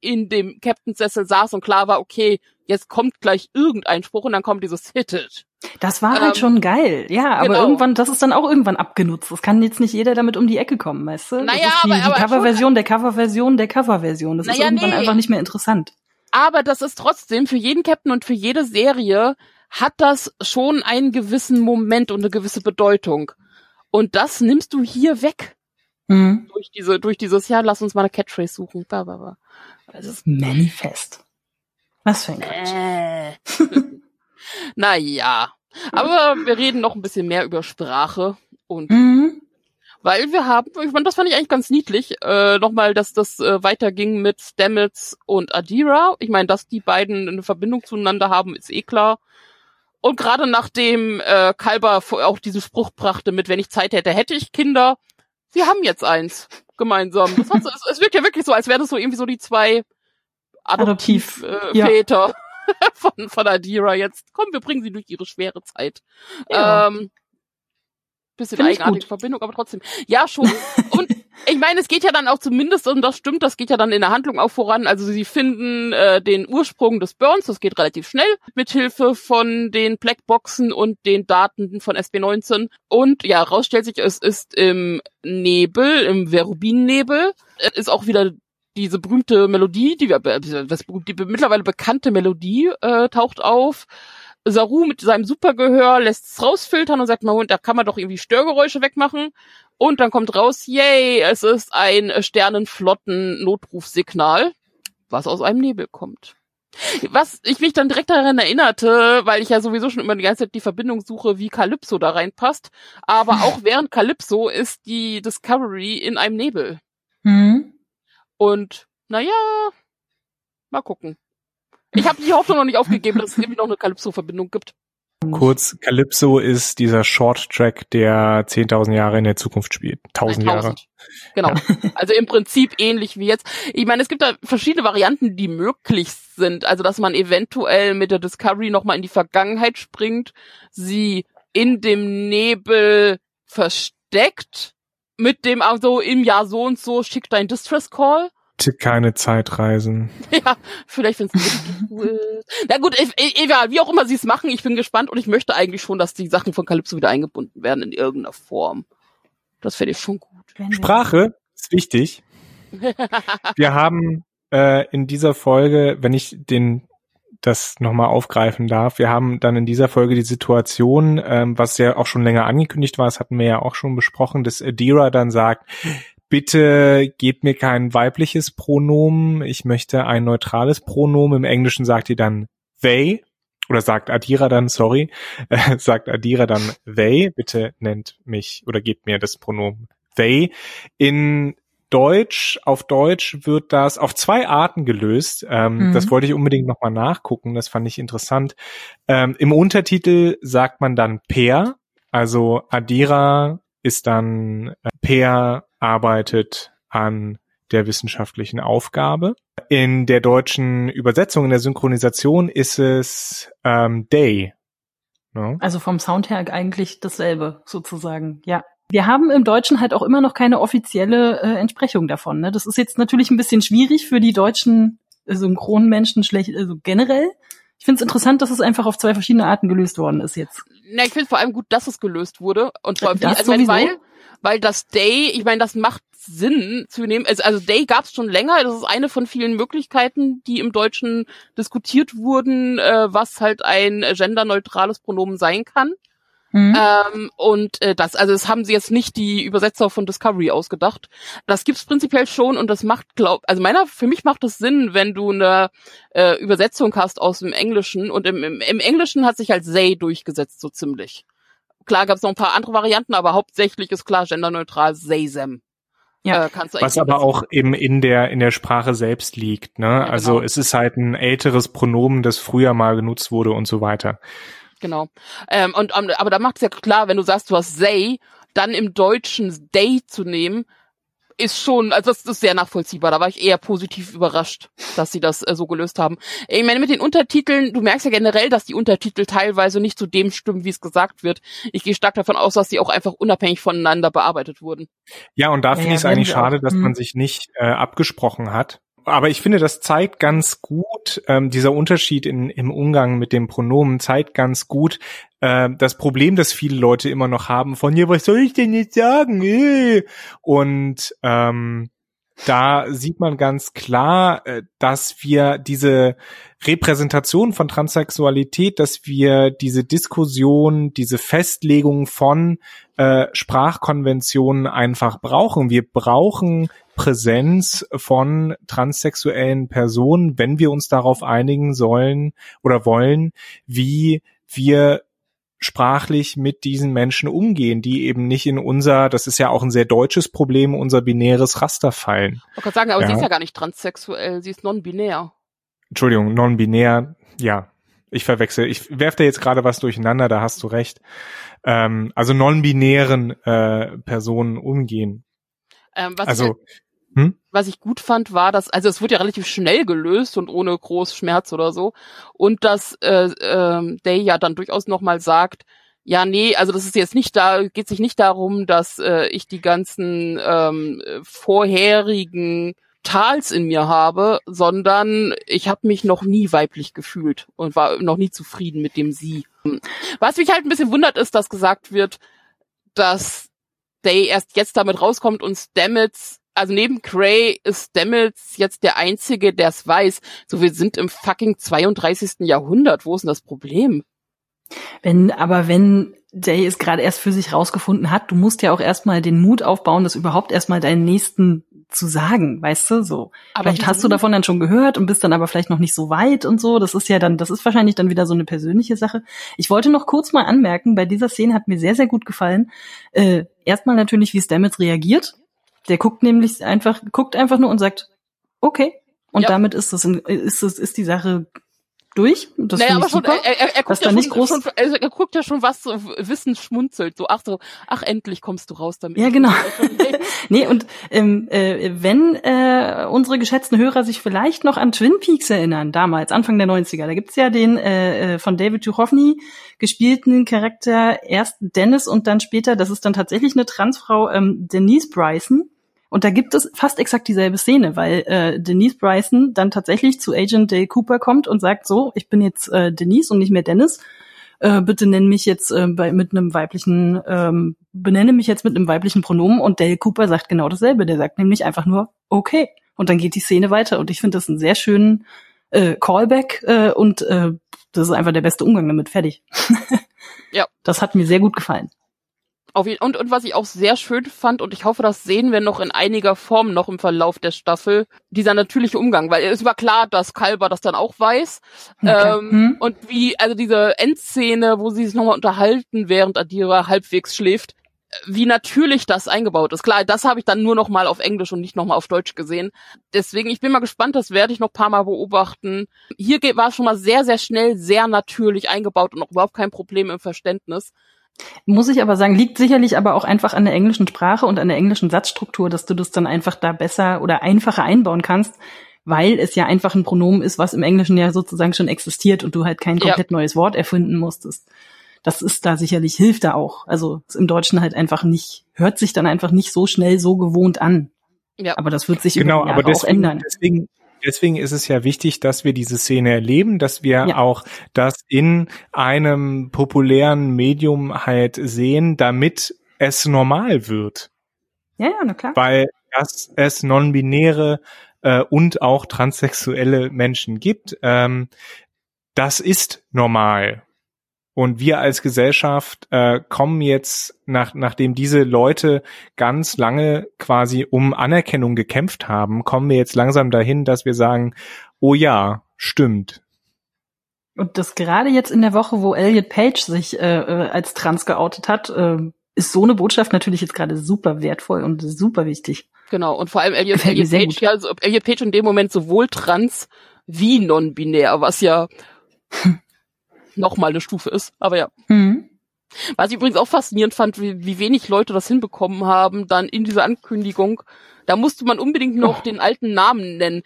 in dem Captainsessel saß und klar war, okay, jetzt kommt gleich irgendein Spruch und dann kommt dieses Hit it. Das war halt Ähm, schon geil, ja, aber genau. irgendwann, das ist dann auch irgendwann abgenutzt. Das kann jetzt nicht jeder damit um die Ecke kommen, weißt du? Naja, das ist die, aber- die aber Coverversion der Coverversion der Coverversion. Das ist Naja, irgendwann nee. einfach nicht mehr interessant. Aber das ist trotzdem für jeden Captain und für jede Serie hat das schon einen gewissen Moment und eine gewisse Bedeutung. Und das nimmst du hier weg Mhm. durch diese, durch dieses, ja, lass uns mal eine Catchphrase suchen. Ba, ba, ba. Das ist Manifest. Was für ein Quatsch. Äh. naja. Aber wir reden noch ein bisschen mehr über Sprache und Mhm. weil wir haben, ich meine, das fand ich eigentlich ganz niedlich, äh, nochmal, dass das äh, weiterging mit Stamets und Adira. Ich meine, dass die beiden eine Verbindung zueinander haben, ist eh klar. Und gerade nachdem äh, Kalber auch diesen Spruch brachte mit, wenn ich Zeit hätte, hätte ich Kinder. Sie haben jetzt eins gemeinsam. Das hat, es, es wirkt ja wirklich so, als wären das so irgendwie so die zwei Adoptiv, Adoptiv, äh, ja. Väter von, von Adira jetzt. Komm, wir bringen sie durch ihre schwere Zeit. Ja. Ähm, bisschen Find eigenartige. Verbindung, aber trotzdem. Ja, schon. Und ich meine, es geht ja dann auch zumindest, und das stimmt, das geht ja dann in der Handlung auch voran. Also sie finden äh, den Ursprung des Burns, das geht relativ schnell, mithilfe von den Blackboxen und den Daten von SB19. Und ja, rausstellt sich, es ist im Nebel, im Verubin-Nebel. Es ist auch wieder diese berühmte Melodie, die wir, äh, die mittlerweile bekannte Melodie äh, taucht auf. Saru mit seinem Supergehör lässt es rausfiltern und sagt, Moment, da kann man doch irgendwie Störgeräusche wegmachen. Und dann kommt raus, yay, es ist ein Sternenflotten-Notrufsignal, was aus einem Nebel kommt. Was ich mich dann direkt daran erinnerte, weil ich ja sowieso schon immer die ganze Zeit die Verbindung suche, wie Calypso da reinpasst. Aber auch während Calypso ist die Discovery in einem Nebel. Mhm. Und naja, mal gucken. Ich habe die Hoffnung noch nicht aufgegeben, dass es irgendwie noch eine Calypso-Verbindung gibt. Kurz, Calypso ist dieser Short Track, der 10.000 Jahre in der Zukunft spielt. 1000 Jahre. 1000. Genau. Also im Prinzip ähnlich wie jetzt. Ich meine, es gibt da verschiedene Varianten, die möglich sind. Also, dass man eventuell mit der Discovery nochmal in die Vergangenheit springt, sie in dem Nebel versteckt Mit dem also im Jahr so und so schick dein Distress Call. Keine Zeitreisen. Ja, vielleicht wenn es cool Na gut, egal, wie auch immer sie es machen, ich bin gespannt und ich möchte eigentlich schon, dass die Sachen von Calypso wieder eingebunden werden in irgendeiner Form. Das fände ich schon gut. Sprache ist wichtig. Wir haben äh, in dieser Folge, wenn ich den das nochmal aufgreifen darf. Wir haben dann in dieser Folge die Situation, ähm, was ja auch schon länger angekündigt war, das hatten wir ja auch schon besprochen, dass Adira dann sagt, bitte gebt mir kein weibliches Pronomen, ich möchte ein neutrales Pronomen. Im Englischen sagt ihr dann they oder sagt Adira dann, sorry, äh, sagt Adira dann they, bitte nennt mich oder gebt mir das Pronomen they. In Deutsch, auf Deutsch wird das auf zwei Arten gelöst. Ähm, mhm. Das wollte ich unbedingt nochmal nachgucken, das fand ich interessant. Ähm, Im Untertitel sagt man dann per, also Adira ist dann äh, per arbeitet an der wissenschaftlichen Aufgabe. In der deutschen Übersetzung, in der Synchronisation ist es ähm, Day. No? Ne? Also vom Sound her eigentlich dasselbe sozusagen, ja. Wir haben im Deutschen halt auch immer noch keine offizielle äh, Entsprechung davon. Ne? Das ist jetzt natürlich ein bisschen schwierig für die deutschen äh, Synchronmenschen schlecht, also generell. Ich finde es interessant, dass es einfach auf zwei verschiedene Arten gelöst worden ist jetzt. Na, ich finde vor allem gut, dass es gelöst wurde. Und vor allem, also, weil, weil das Day, ich meine, das macht Sinn zu nehmen. Also, also Day gab es schon länger. Das ist eine von vielen Möglichkeiten, die im Deutschen diskutiert wurden, äh, was halt ein genderneutrales Pronomen sein kann. Mhm. Ähm, und äh, das, also das haben sie jetzt nicht die Übersetzer von Discovery ausgedacht. Das gibt's prinzipiell schon und das macht, glaub, also meiner, für mich macht es Sinn, wenn du eine äh, Übersetzung hast aus dem Englischen und im, im, im Englischen hat sich halt Say durchgesetzt so ziemlich. Klar gab's noch ein paar andere Varianten, aber hauptsächlich ist klar genderneutral them. Ja. Äh, Was aber auch eben in der in der Sprache selbst liegt. Ne? Ja, also genau. es ist halt ein älteres Pronomen, das früher mal genutzt wurde und so weiter. Genau. Ähm, und um, aber da macht es ja klar, wenn du sagst, du hast they, dann im Deutschen day zu nehmen, ist schon, also das ist sehr nachvollziehbar. Da war ich eher positiv überrascht, dass sie das äh, so gelöst haben. Ich meine, mit den Untertiteln, du merkst ja generell, dass die Untertitel teilweise nicht zu dem stimmen, wie es gesagt wird. Ich gehe stark davon aus, dass sie auch einfach unabhängig voneinander bearbeitet wurden. Ja, und da ja, finde ich es eigentlich schade, auch, dass man hm. sich nicht äh, abgesprochen hat aber ich finde, das zeigt ganz gut, ähm, dieser Unterschied in, im Umgang mit dem Pronomen zeigt ganz gut äh, das Problem, das viele Leute immer noch haben von, ja, was soll ich denn jetzt sagen? Äh. Und ähm, da sieht man ganz klar, äh, dass wir diese Repräsentation von Transsexualität, dass wir diese Diskussion, diese Festlegung von äh, Sprachkonventionen einfach brauchen. Wir brauchen Präsenz von transsexuellen Personen, wenn wir uns darauf einigen sollen oder wollen, wie wir sprachlich mit diesen Menschen umgehen, die eben nicht in unser, das ist ja auch ein sehr deutsches Problem, unser binäres Raster fallen. Ich kann sagen, aber ja. sie ist ja gar nicht transsexuell, sie ist non-binär. Entschuldigung, non-binär, ja. Ich verwechsel, ich werfe da jetzt gerade was durcheinander, da hast du recht. Ähm, also non-binären äh, Personen umgehen. Ähm, also hm? Was ich gut fand, war, dass, also es wurde ja relativ schnell gelöst und ohne groß Schmerz oder so. Und dass äh, äh, Day ja dann durchaus nochmal sagt, ja, nee, also das ist jetzt nicht da, geht sich nicht darum, dass äh, ich die ganzen ähm, vorherigen Tals in mir habe, sondern ich habe mich noch nie weiblich gefühlt und war noch nie zufrieden mit dem Sie. Was mich halt ein bisschen wundert, ist, dass gesagt wird, dass Day erst jetzt damit rauskommt und Stamets also neben Cray ist Stamets jetzt der Einzige, der es weiß. So, wir sind im fucking 32. Jahrhundert. Wo ist denn das Problem? Wenn, aber wenn Jay es gerade erst für sich rausgefunden hat, du musst ja auch erstmal den Mut aufbauen, das überhaupt erstmal deinen Nächsten zu sagen, weißt du, so. Aber vielleicht hast du davon dann schon gehört und bist dann aber vielleicht noch nicht so weit und so. Das ist ja dann, das ist wahrscheinlich dann wieder so eine persönliche Sache. Ich wollte noch kurz mal anmerken, bei dieser Szene hat mir sehr, sehr gut gefallen. Äh, erstmal natürlich, wie Stamets reagiert. Der guckt nämlich einfach, guckt einfach nur und sagt, okay. Und ja. damit ist das, ist das, ist die Sache durch. Das naja, aber schon, super. er, er, er, guckt ja da schon, nicht groß- schon, er, er guckt ja schon was, so Wissen schmunzelt, so, ach so, ach, endlich kommst du raus damit. Ja, genau. nee, und ähm, äh, wenn äh, unsere geschätzten Hörer sich vielleicht noch an Twin Peaks erinnern, damals, Anfang der 90er, da gibt's ja den äh, äh, von David Duchovny gespielten Charakter, erst Dennis und dann später, das ist dann tatsächlich eine Transfrau, ähm, Denise Bryson. Und da gibt es fast exakt dieselbe Szene, weil äh, Denise Bryson dann tatsächlich zu Agent Dale Cooper kommt und sagt so, ich bin jetzt äh, Denise und nicht mehr Dennis. Äh, bitte nenn mich jetzt äh, bei, mit einem weiblichen, ähm, benenne mich jetzt mit einem weiblichen Pronomen und Dale Cooper sagt genau dasselbe. Der sagt nämlich einfach nur okay. Und dann geht die Szene weiter. Und ich finde das einen sehr schönen äh, Callback äh, und äh, das ist einfach der beste Umgang damit. Fertig. Ja. Das hat mir sehr gut gefallen. Und, und was ich auch sehr schön fand, und ich hoffe, das sehen wir noch in einiger Form noch im Verlauf der Staffel, dieser natürliche Umgang, weil es war klar, dass Kalber das dann auch weiß. Klar. ähm, Hm. Und wie, also diese Endszene, wo sie sich nochmal unterhalten, während Adira halbwegs schläft, wie natürlich das eingebaut ist. Klar, das habe ich dann nur noch mal auf Englisch und nicht noch mal auf Deutsch gesehen. Deswegen, ich bin mal gespannt, das werde ich noch paar Mal beobachten. Hier war es schon mal sehr, sehr schnell, sehr natürlich eingebaut und auch überhaupt kein Problem im Verständnis. Muss ich aber sagen, liegt sicherlich aber auch einfach an der englischen Sprache und an der englischen Satzstruktur, dass du das dann einfach da besser oder einfacher einbauen kannst, weil es ja einfach ein Pronomen ist, was im Englischen ja sozusagen schon existiert und du halt kein Ja. komplett neues Wort erfinden musstest. Das ist da sicherlich, hilft da auch. Also ist im Deutschen halt einfach nicht, hört sich dann einfach nicht so schnell so gewohnt an. Ja. Aber das wird sich Genau, über die aber Jahre auch deswegen, ändern. deswegen, deswegen ist es ja wichtig, dass wir diese Szene erleben, dass wir Ja. auch das in einem populären Medium halt sehen, damit es normal wird. Ja, ja, na klar. weil dass es non-binäre äh, und auch transsexuelle Menschen gibt. Ähm, das ist normal. Und wir als Gesellschaft äh, kommen jetzt, nach, nachdem diese Leute ganz lange quasi um Anerkennung gekämpft haben, kommen wir jetzt langsam dahin, dass wir sagen, oh ja, stimmt. Und das gerade jetzt in der Woche, wo Elliot Page sich äh, äh, als trans geoutet hat, äh, ist so eine Botschaft natürlich jetzt gerade super wertvoll und super wichtig. Genau. Und vor allem Elliot, Elliot Page, gut. ja, also Elliot Page in dem Moment sowohl trans wie non-binär, was ja nochmal eine Stufe ist. Aber ja. Mhm. Was ich übrigens auch faszinierend fand, wie, wie wenig Leute das hinbekommen haben, dann in dieser Ankündigung. Da musste man unbedingt noch Oh. den alten Namen nennen.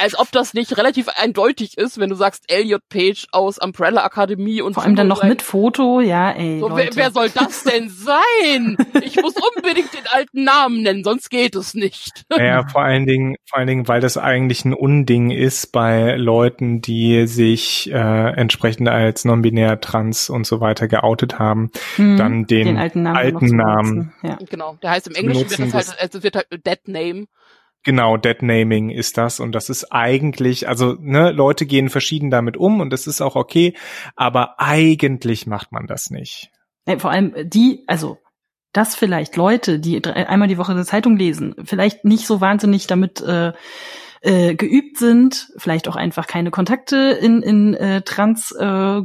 Als ob das nicht relativ eindeutig ist, wenn du sagst Elliot Page aus Umbrella Akademie und Vor allem dann noch sein- mit Foto, ja, ey. So, wer, Leute. wer soll das denn sein? Ich muss unbedingt den alten Namen nennen, sonst geht es nicht. Naja, vor allen Dingen, vor allen Dingen, weil das eigentlich ein Unding ist bei Leuten, die sich äh, entsprechend als non-binär, trans und so weiter geoutet haben, Mhm. dann den, alten Namen. alten noch zu Namen. Ja. Genau. Der heißt im Englischen wird das halt, also es wird halt Dead Name. Genau, Deadnaming ist das und das ist eigentlich, also ne, Leute gehen verschieden damit um und das ist auch okay, aber eigentlich macht man das nicht. Ey, vor allem die, also dass vielleicht Leute, die drei, einmal die Woche eine Zeitung lesen, vielleicht nicht so wahnsinnig damit äh, äh, geübt sind, vielleicht auch einfach keine Kontakte in, in äh, Trans, äh,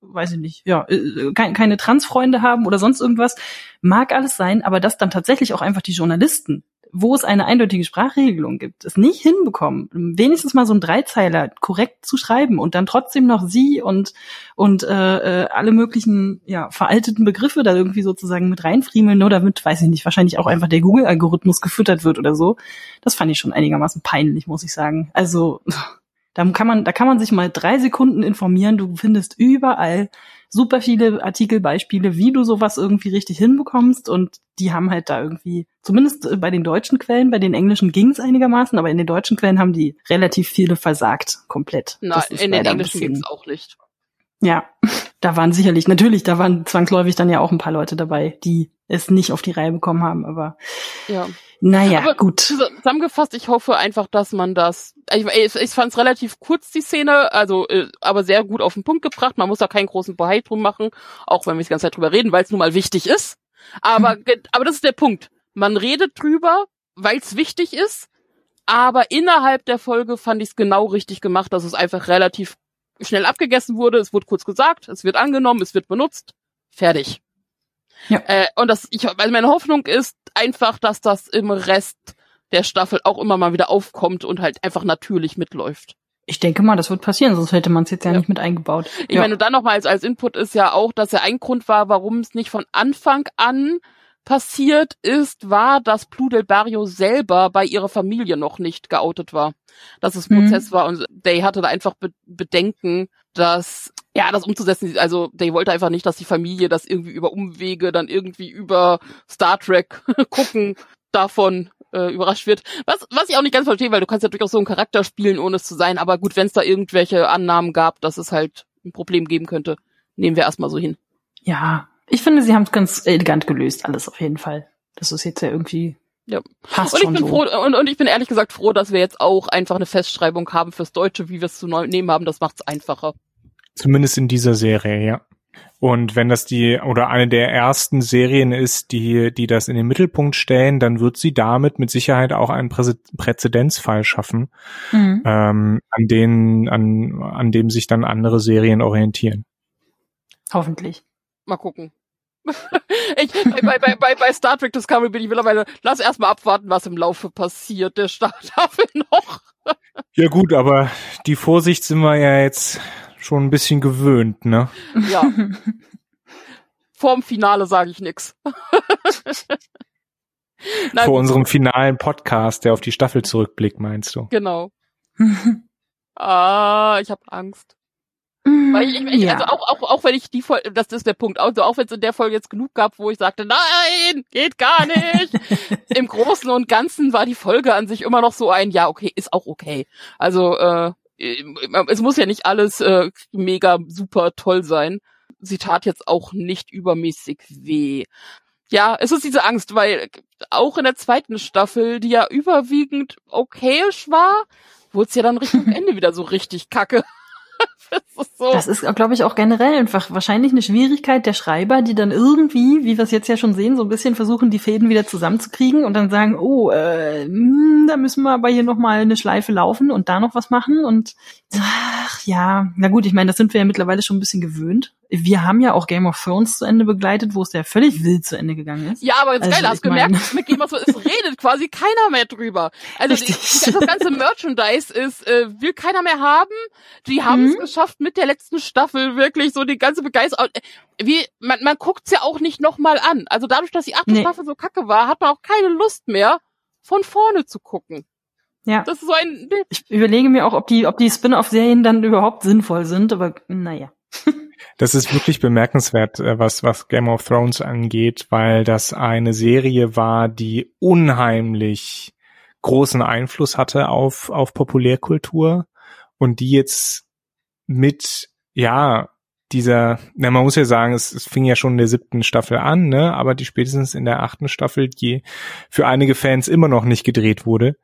weiß ich nicht, ja, äh, keine, keine Transfreunde haben oder sonst irgendwas, mag alles sein, aber dass dann tatsächlich auch einfach die Journalisten wo es eine eindeutige Sprachregelung gibt, es nicht hinbekommen, wenigstens mal so ein Dreizeiler korrekt zu schreiben und dann trotzdem noch sie und und äh, äh, alle möglichen ja veralteten Begriffe da irgendwie sozusagen mit reinfriemeln, nur damit, weiß ich nicht, wahrscheinlich auch einfach der Google-Algorithmus gefüttert wird oder so. Das fand ich schon einigermaßen peinlich, muss ich sagen. Also da kann man, da kann man sich mal drei Sekunden informieren. Du findest überall super viele Artikelbeispiele, wie du sowas irgendwie richtig hinbekommst. Und die haben halt da irgendwie, zumindest äh, bei den deutschen Quellen, bei den englischen ging es einigermaßen, aber in den deutschen Quellen haben die relativ viele versagt, komplett. Nein, in den Englischen gibt's auch nicht. Ja, da waren sicherlich, natürlich, da waren zwangsläufig dann ja auch ein paar Leute dabei, die es nicht auf die Reihe bekommen haben, aber Ja. Naja, Aber gut. Zusammengefasst, ich hoffe einfach, dass man das. Ich, ich, ich fand es relativ kurz, die Szene, also äh, aber sehr gut auf den Punkt gebracht. Man muss da keinen großen Bohai drum machen, auch wenn wir die ganze Zeit drüber reden, weil es nun mal wichtig ist. Aber, ge- aber das ist der Punkt. Man redet drüber, weil es wichtig ist, aber innerhalb der Folge fand ich es genau richtig gemacht, dass es einfach relativ schnell abgegessen wurde. Es wurde kurz gesagt, es wird angenommen, es wird benutzt, fertig. Ja. Äh, und das, ich, also meine Hoffnung ist einfach, dass das im Rest der Staffel auch immer mal wieder aufkommt und halt einfach natürlich mitläuft. Ich denke mal, das wird passieren, sonst hätte man es jetzt ja, ja, nicht mit eingebaut. Ich ja. meine, dann noch mal als, als Input ist ja auch, dass ja ein Grund war, warum es nicht von Anfang an passiert ist, war, dass Plu del Barrio selber bei ihrer Familie noch nicht geoutet war. Dass es ein Prozess mhm. war und Day hatte da einfach Be Bedenken, dass, ja, das umzusetzen, also Day wollte einfach nicht, dass die Familie das irgendwie über Umwege dann irgendwie über Star Trek gucken davon äh, überrascht wird. Was, was ich auch nicht ganz verstehe, weil du kannst ja durchaus so einen Charakter spielen, ohne es zu sein. Aber gut, wenn es da irgendwelche Annahmen gab, dass es halt ein Problem geben könnte, nehmen wir erstmal so hin. Ja, ich finde, sie haben es ganz elegant gelöst, alles auf jeden Fall. Das ist jetzt ja irgendwie ja. Passt und ich bin so. froh und, und ich bin ehrlich gesagt froh, dass wir jetzt auch einfach eine Festschreibung haben fürs Deutsche, wie wir es zu nehmen haben. Das macht es einfacher. Zumindest in dieser Serie, ja. Und wenn das die oder eine der ersten Serien ist, die, die das in den Mittelpunkt stellen, dann wird sie damit mit Sicherheit auch einen Prä Präzedenzfall schaffen, mhm. ähm, an denen, an, an dem sich dann andere Serien orientieren. Hoffentlich. Mal gucken. Ich, bei, bei, bei, bei Star Trek Discovery bin ich mittlerweile, lass erstmal abwarten, was im Laufe passiert, der Startstaffel noch. ja gut, aber die Vorsicht sind wir ja jetzt schon ein bisschen gewöhnt, ne? Ja. Vorm Finale sage ich nix. Nein, Vor unserem finalen Podcast, der auf die Staffel zurückblickt, meinst du? Genau. ah, ich habe Angst. Weil ich, ich, ja. also auch, auch, auch wenn ich die Folge, das ist der Punkt, also auch wenn es in der Folge jetzt genug gab, wo ich sagte, nein, geht gar nicht. Im Großen und Ganzen war die Folge an sich immer noch so ein, ja, okay, ist auch okay. Also äh, es muss ja nicht alles äh, mega super toll sein. Sie tat jetzt auch nicht übermäßig weh. Ja, es ist diese Angst, weil auch in der zweiten Staffel, die ja überwiegend okayisch war, wurde es ja dann Richtung Ende wieder so richtig kacke. das ist, so. das ist glaube ich, auch generell einfach wahrscheinlich eine Schwierigkeit der Schreiber, die dann irgendwie, wie wir es jetzt ja schon sehen, so ein bisschen versuchen, die Fäden wieder zusammenzukriegen und dann sagen, oh, äh, mh, hm, da müssen wir aber hier nochmal eine Schleife laufen und da noch was machen und ach ja, na gut, ich meine, das sind wir ja mittlerweile schon ein bisschen gewöhnt wir haben ja auch Game of Thrones zu Ende begleitet, wo es ja völlig wild zu Ende gegangen ist. Ja, aber jetzt also, geil, hast du gemerkt, mit Game of Thrones, es redet quasi keiner mehr drüber. Also die, das ganze Merchandise ist, äh, will keiner mehr haben. Die haben es mhm. geschafft mit der letzten Staffel wirklich so die ganze Begeisterung. Äh, wie, man, man guckt's ja auch nicht nochmal an. Also dadurch, dass die achte nee. Staffel so kacke war, hat man auch keine Lust mehr, von vorne zu gucken. Ja. Das ist so ein Bild. Ich überlege mir auch, ob die, ob die Spin-off-Serien dann überhaupt sinnvoll sind, aber naja. Das ist wirklich bemerkenswert, äh, was, was Game of Thrones angeht, weil das eine Serie war, die unheimlich großen Einfluss hatte auf, auf Populärkultur und die jetzt mit, ja, dieser, na, man muss ja sagen, es, es fing ja schon in der siebten Staffel an, ne, aber die spätestens in der achten Staffel, die für einige Fans immer noch nicht gedreht wurde,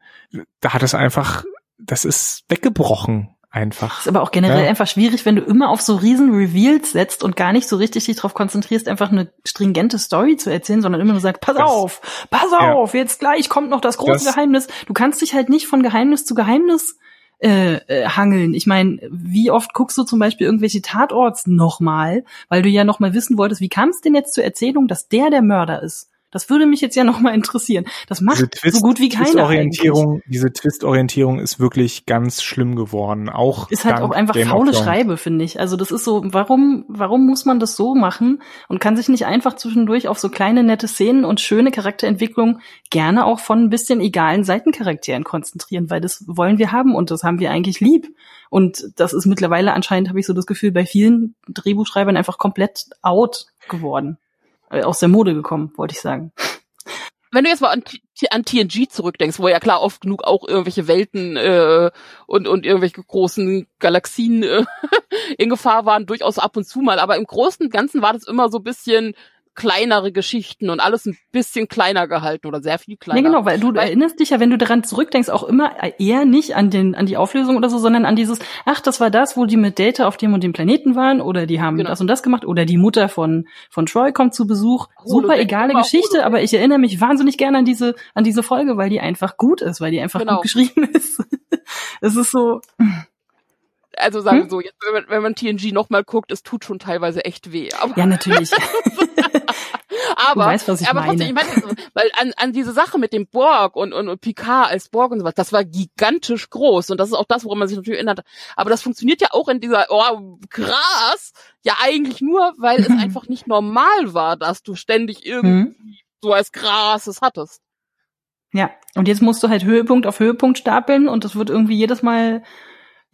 da hat es einfach, das ist weggebrochen einfach. Ist aber auch generell ja. einfach schwierig, wenn du immer auf so riesen Reveals setzt und gar nicht so richtig dich darauf konzentrierst, einfach eine stringente Story zu erzählen, sondern immer nur sagst, pass das, auf, pass ja. auf, jetzt gleich kommt noch das große das, Geheimnis. Du kannst dich halt nicht von Geheimnis zu Geheimnis äh, äh, hangeln. Ich meine, wie oft guckst du zum Beispiel irgendwelche Tatorts nochmal, weil du ja nochmal wissen wolltest, wie kam es denn jetzt zur Erzählung, dass der der Mörder ist? Das würde mich jetzt ja noch mal interessieren. Das macht Twist, so gut wie keiner. Twist-Orientierung, diese Twist-Orientierung ist wirklich ganz schlimm geworden. Auch ist halt auch einfach Game faule Schreibe, finde ich. Also das ist so, warum, warum muss man das so machen und kann sich nicht einfach zwischendurch auf so kleine nette Szenen und schöne Charakterentwicklung gerne auch von ein bisschen egalen Seitencharakteren konzentrieren, weil das wollen wir haben und das haben wir eigentlich lieb. Und das ist mittlerweile anscheinend, habe ich so das Gefühl, bei vielen Drehbuchschreibern einfach komplett out geworden. Äh, aus der Mode gekommen, wollte ich sagen. Wenn du jetzt mal an, an TNG zurückdenkst, wo ja klar oft genug auch irgendwelche Welten äh, und, und irgendwelche großen Galaxien äh, in Gefahr waren, durchaus ab und zu mal, aber im Großen und Ganzen war das immer so bisschen kleinere Geschichten und alles ein bisschen kleiner gehalten oder sehr viel kleiner. Ja, genau, weil du weil, erinnerst dich ja, wenn du daran zurückdenkst, auch immer eher nicht an den an die Auflösung oder so, sondern an dieses, ach, das war das, wo die mit Data auf dem und dem Planeten waren oder die haben genau. das und das gemacht oder die Mutter von von Troy kommt zu Besuch. Super egale Geschichte, aber ich erinnere mich wahnsinnig gerne an diese an diese Folge, weil die einfach gut ist, weil die einfach genau. gut geschrieben ist. es ist so also sagen wir hm? so, jetzt, wenn man, wenn man TNG nochmal guckt, es tut schon teilweise echt weh. Aber ja, natürlich. Aber, weißt, was ich aber meine. trotzdem, ich meine, weil an, an diese Sache mit dem Borg und, und, und Picard als Borg und sowas, das war gigantisch groß und das ist auch das, woran man sich natürlich erinnert. Aber das funktioniert ja auch in dieser, oh, krass, ja eigentlich nur, weil es einfach nicht normal war, dass du ständig irgendwie Mhm. so als Krasses hattest. Ja, und jetzt musst du halt Höhepunkt auf Höhepunkt stapeln und das wird irgendwie jedes Mal,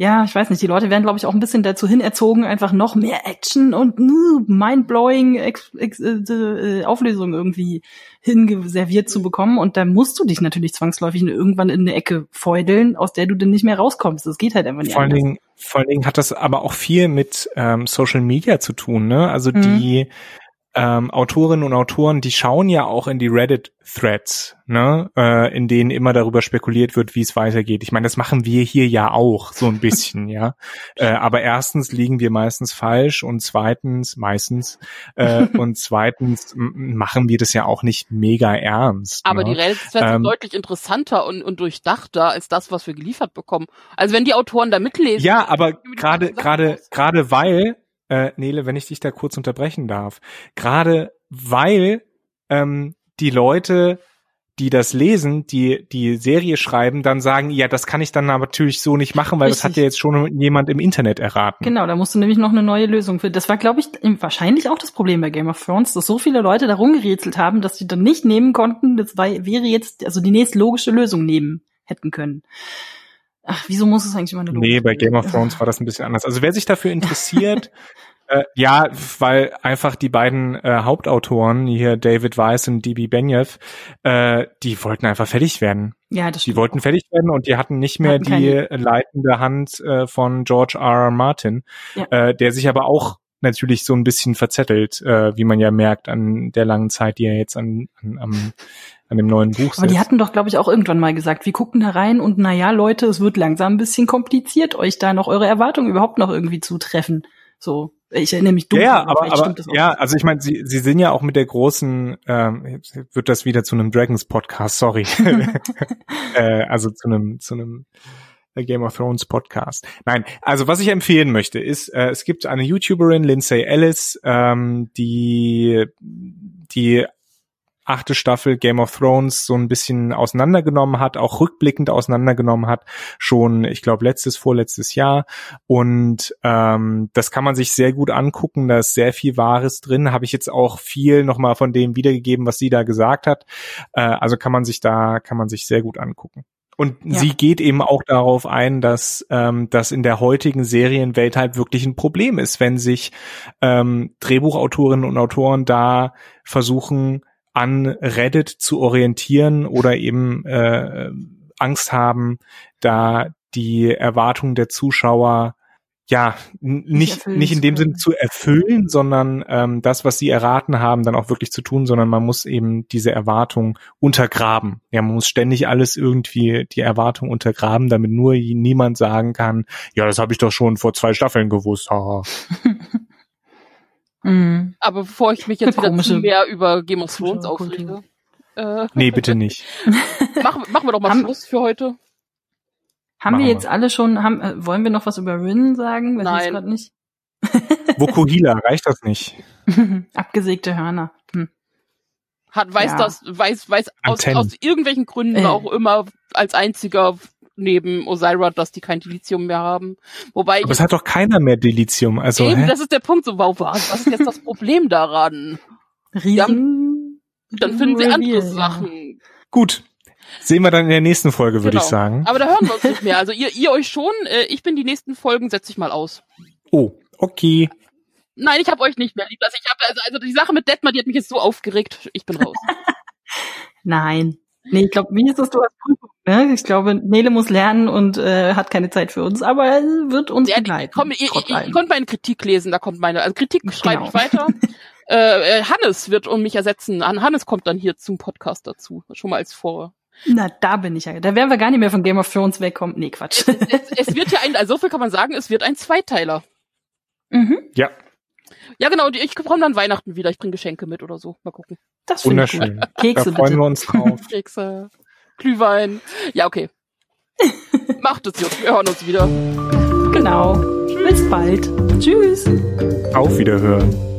ja, ich weiß nicht, die Leute werden, glaube ich, auch ein bisschen dazu hin erzogen, einfach noch mehr Action und uh, mindblowing Ex Ex äh, äh, Auflösung irgendwie hingeserviert zu bekommen. Und da musst du dich natürlich zwangsläufig irgendwann in eine Ecke feudeln, aus der du dann nicht mehr rauskommst. Das geht halt einfach nicht Vor allen. Dingen, vor allen Dingen hat das aber auch viel mit ähm, Social Media zu tun, ne? Also Mhm. die ähm, Autorinnen und Autoren, die schauen ja auch in die Reddit-Threads, ne, äh, in denen immer darüber spekuliert wird, wie es weitergeht. Ich meine, das machen wir hier ja auch so ein bisschen, ja. Äh, aber erstens liegen wir meistens falsch und zweitens meistens äh, und zweitens machen wir das ja auch nicht mega ernst. Aber ne? die Reddits werden Ähm, deutlich interessanter und, und durchdachter als das, was wir geliefert bekommen. Also wenn die Autoren da mitlesen. Ja, aber gerade gerade gerade weil äh, Nele, wenn ich dich da kurz unterbrechen darf, gerade weil ähm, die Leute, die das lesen, die die Serie schreiben, dann sagen, ja, das kann ich dann aber natürlich so nicht machen, weil das hat Richtig. ja jetzt schon jemand im Internet erraten. Genau, da musst du nämlich noch eine neue Lösung finden. Das war, glaube ich, wahrscheinlich auch das Problem bei Game of Thrones, dass so viele Leute da rumgerätselt haben, dass sie dann nicht nehmen konnten. Das war, wäre jetzt also die nächste logische Lösung nehmen hätten können. Ach, wieso muss es eigentlich immer eine Nee, logische bei Game of Thrones war das ein bisschen anders. Also wer sich dafür interessiert, äh, ja, weil einfach die beiden äh, Hauptautoren, hier David Weiss und DB Benioff, äh, die wollten einfach fertig werden. Ja, das Die stimmt. wollten fertig werden und die hatten nicht mehr Hatten die leitende Hand äh, von George R. R. Martin, Ja. äh, der sich aber auch natürlich so ein bisschen verzettelt, äh, wie man ja merkt an der langen Zeit, die er jetzt an, an, am- an dem neuen Buch Aber die hatten doch, glaube ich, auch irgendwann mal gesagt, wir gucken da rein und na ja, Leute, es wird langsam ein bisschen kompliziert, euch da noch eure Erwartungen überhaupt noch irgendwie zu treffen. So, ich erinnere mich dunkel, ja, aber, aber stimmt das auch. ja, also ich meine, sie, sie sind ja auch mit der großen, ähm, wird das wieder zu einem Dragons Podcast, sorry, äh, also zu einem zu einem Game of Thrones Podcast. Nein, also was ich empfehlen möchte, ist, äh, es gibt eine YouTuberin, Lindsay Ellis, ähm, die die achte Staffel Game of Thrones so ein bisschen auseinandergenommen hat, auch rückblickend auseinandergenommen hat, schon, ich glaube, letztes, vorletztes Jahr. Und ähm, das kann man sich sehr gut angucken. Da ist sehr viel Wahres drin. Habe ich jetzt auch viel nochmal von dem wiedergegeben, was sie da gesagt hat. Äh, also kann man sich da, kann man sich sehr gut angucken. Und Ja. sie geht eben auch darauf ein, dass ähm, das in der heutigen Serienwelt halt wirklich ein Problem ist, wenn sich ähm, Drehbuchautorinnen und Autoren da versuchen, an Reddit zu orientieren oder eben äh, Angst haben, da die Erwartungen der Zuschauer ja nicht nicht in dem. Sinne zu erfüllen, sondern ähm, das, was sie erraten haben, dann auch wirklich zu tun, sondern man muss eben diese Erwartung untergraben. Ja, man muss ständig alles irgendwie die Erwartung untergraben, damit nur niemand sagen kann, ja, das habe ich doch schon vor zwei Staffeln gewusst. Mhm. Aber bevor ich mich jetzt wieder Komische zu mehr über Game of Thrones aufrege, äh, Nee, bitte nicht. machen, machen wir doch mal Haben- Schluss für heute. Haben wir wir. jetzt alle schon, haben, äh, wollen wir noch was über Rin sagen? Weiß Nein. grad nicht. Vokuhila, reicht das nicht? Abgesägte Hörner. Hm. Hat, weiß Ja. das, weiß, weiß aus, aus irgendwelchen Gründen Äh. auch immer als einziger neben Osira, dass die kein Dilithium mehr haben. Wobei ich Aber es hat doch keiner mehr Dilithium. Also, eben, hä? das ist der Punkt, so, wow, was, was ist jetzt das Problem daran? Riesen. Dann finden sie andere. Sachen. gut. Sehen wir dann in der nächsten Folge, würde Genau. ich sagen. Aber da hören wir uns nicht mehr. Also ihr, ihr euch schon, äh, ich bin die nächsten Folgen, setze ich mal aus. Oh, okay. Nein, ich habe euch nicht mehr lieb. Also ich habe also, also die Sache mit Detmar, die hat mich jetzt so aufgeregt. Ich bin raus. Nein. Nee, ich glaube, wie ist das? Du hast Prüfung, ne? Ich glaube, Nele muss lernen und äh, hat keine Zeit für uns, aber äh, wird uns Ja, begleiten. komm, ihr, ihr, ihr könnt meine Kritik lesen, da kommt meine. Also Kritik schreibe ich Genau. weiter. äh, äh, Hannes wird um mich ersetzen. Han- Hannes kommt dann hier zum Podcast dazu. Schon mal als Vor. Na, da bin ich ja. Da werden wir gar nicht mehr von Game of Thrones wegkommen. Nee, Quatsch. Es, es wird ja ein, also so viel kann man sagen, es wird ein Zweiteiler. mhm. Ja, Ja, genau, ich komme dann Weihnachten wieder. Ich bringe Geschenke mit oder so. Mal gucken. Das finde ich gut. wunderschön. Da Kekse freuen bitte. wir uns drauf. Kekse, Glühwein. Ja, okay. Macht es gut. Wir hören uns wieder. Genau. Bis bald. Tschüss. Auf Wiederhören.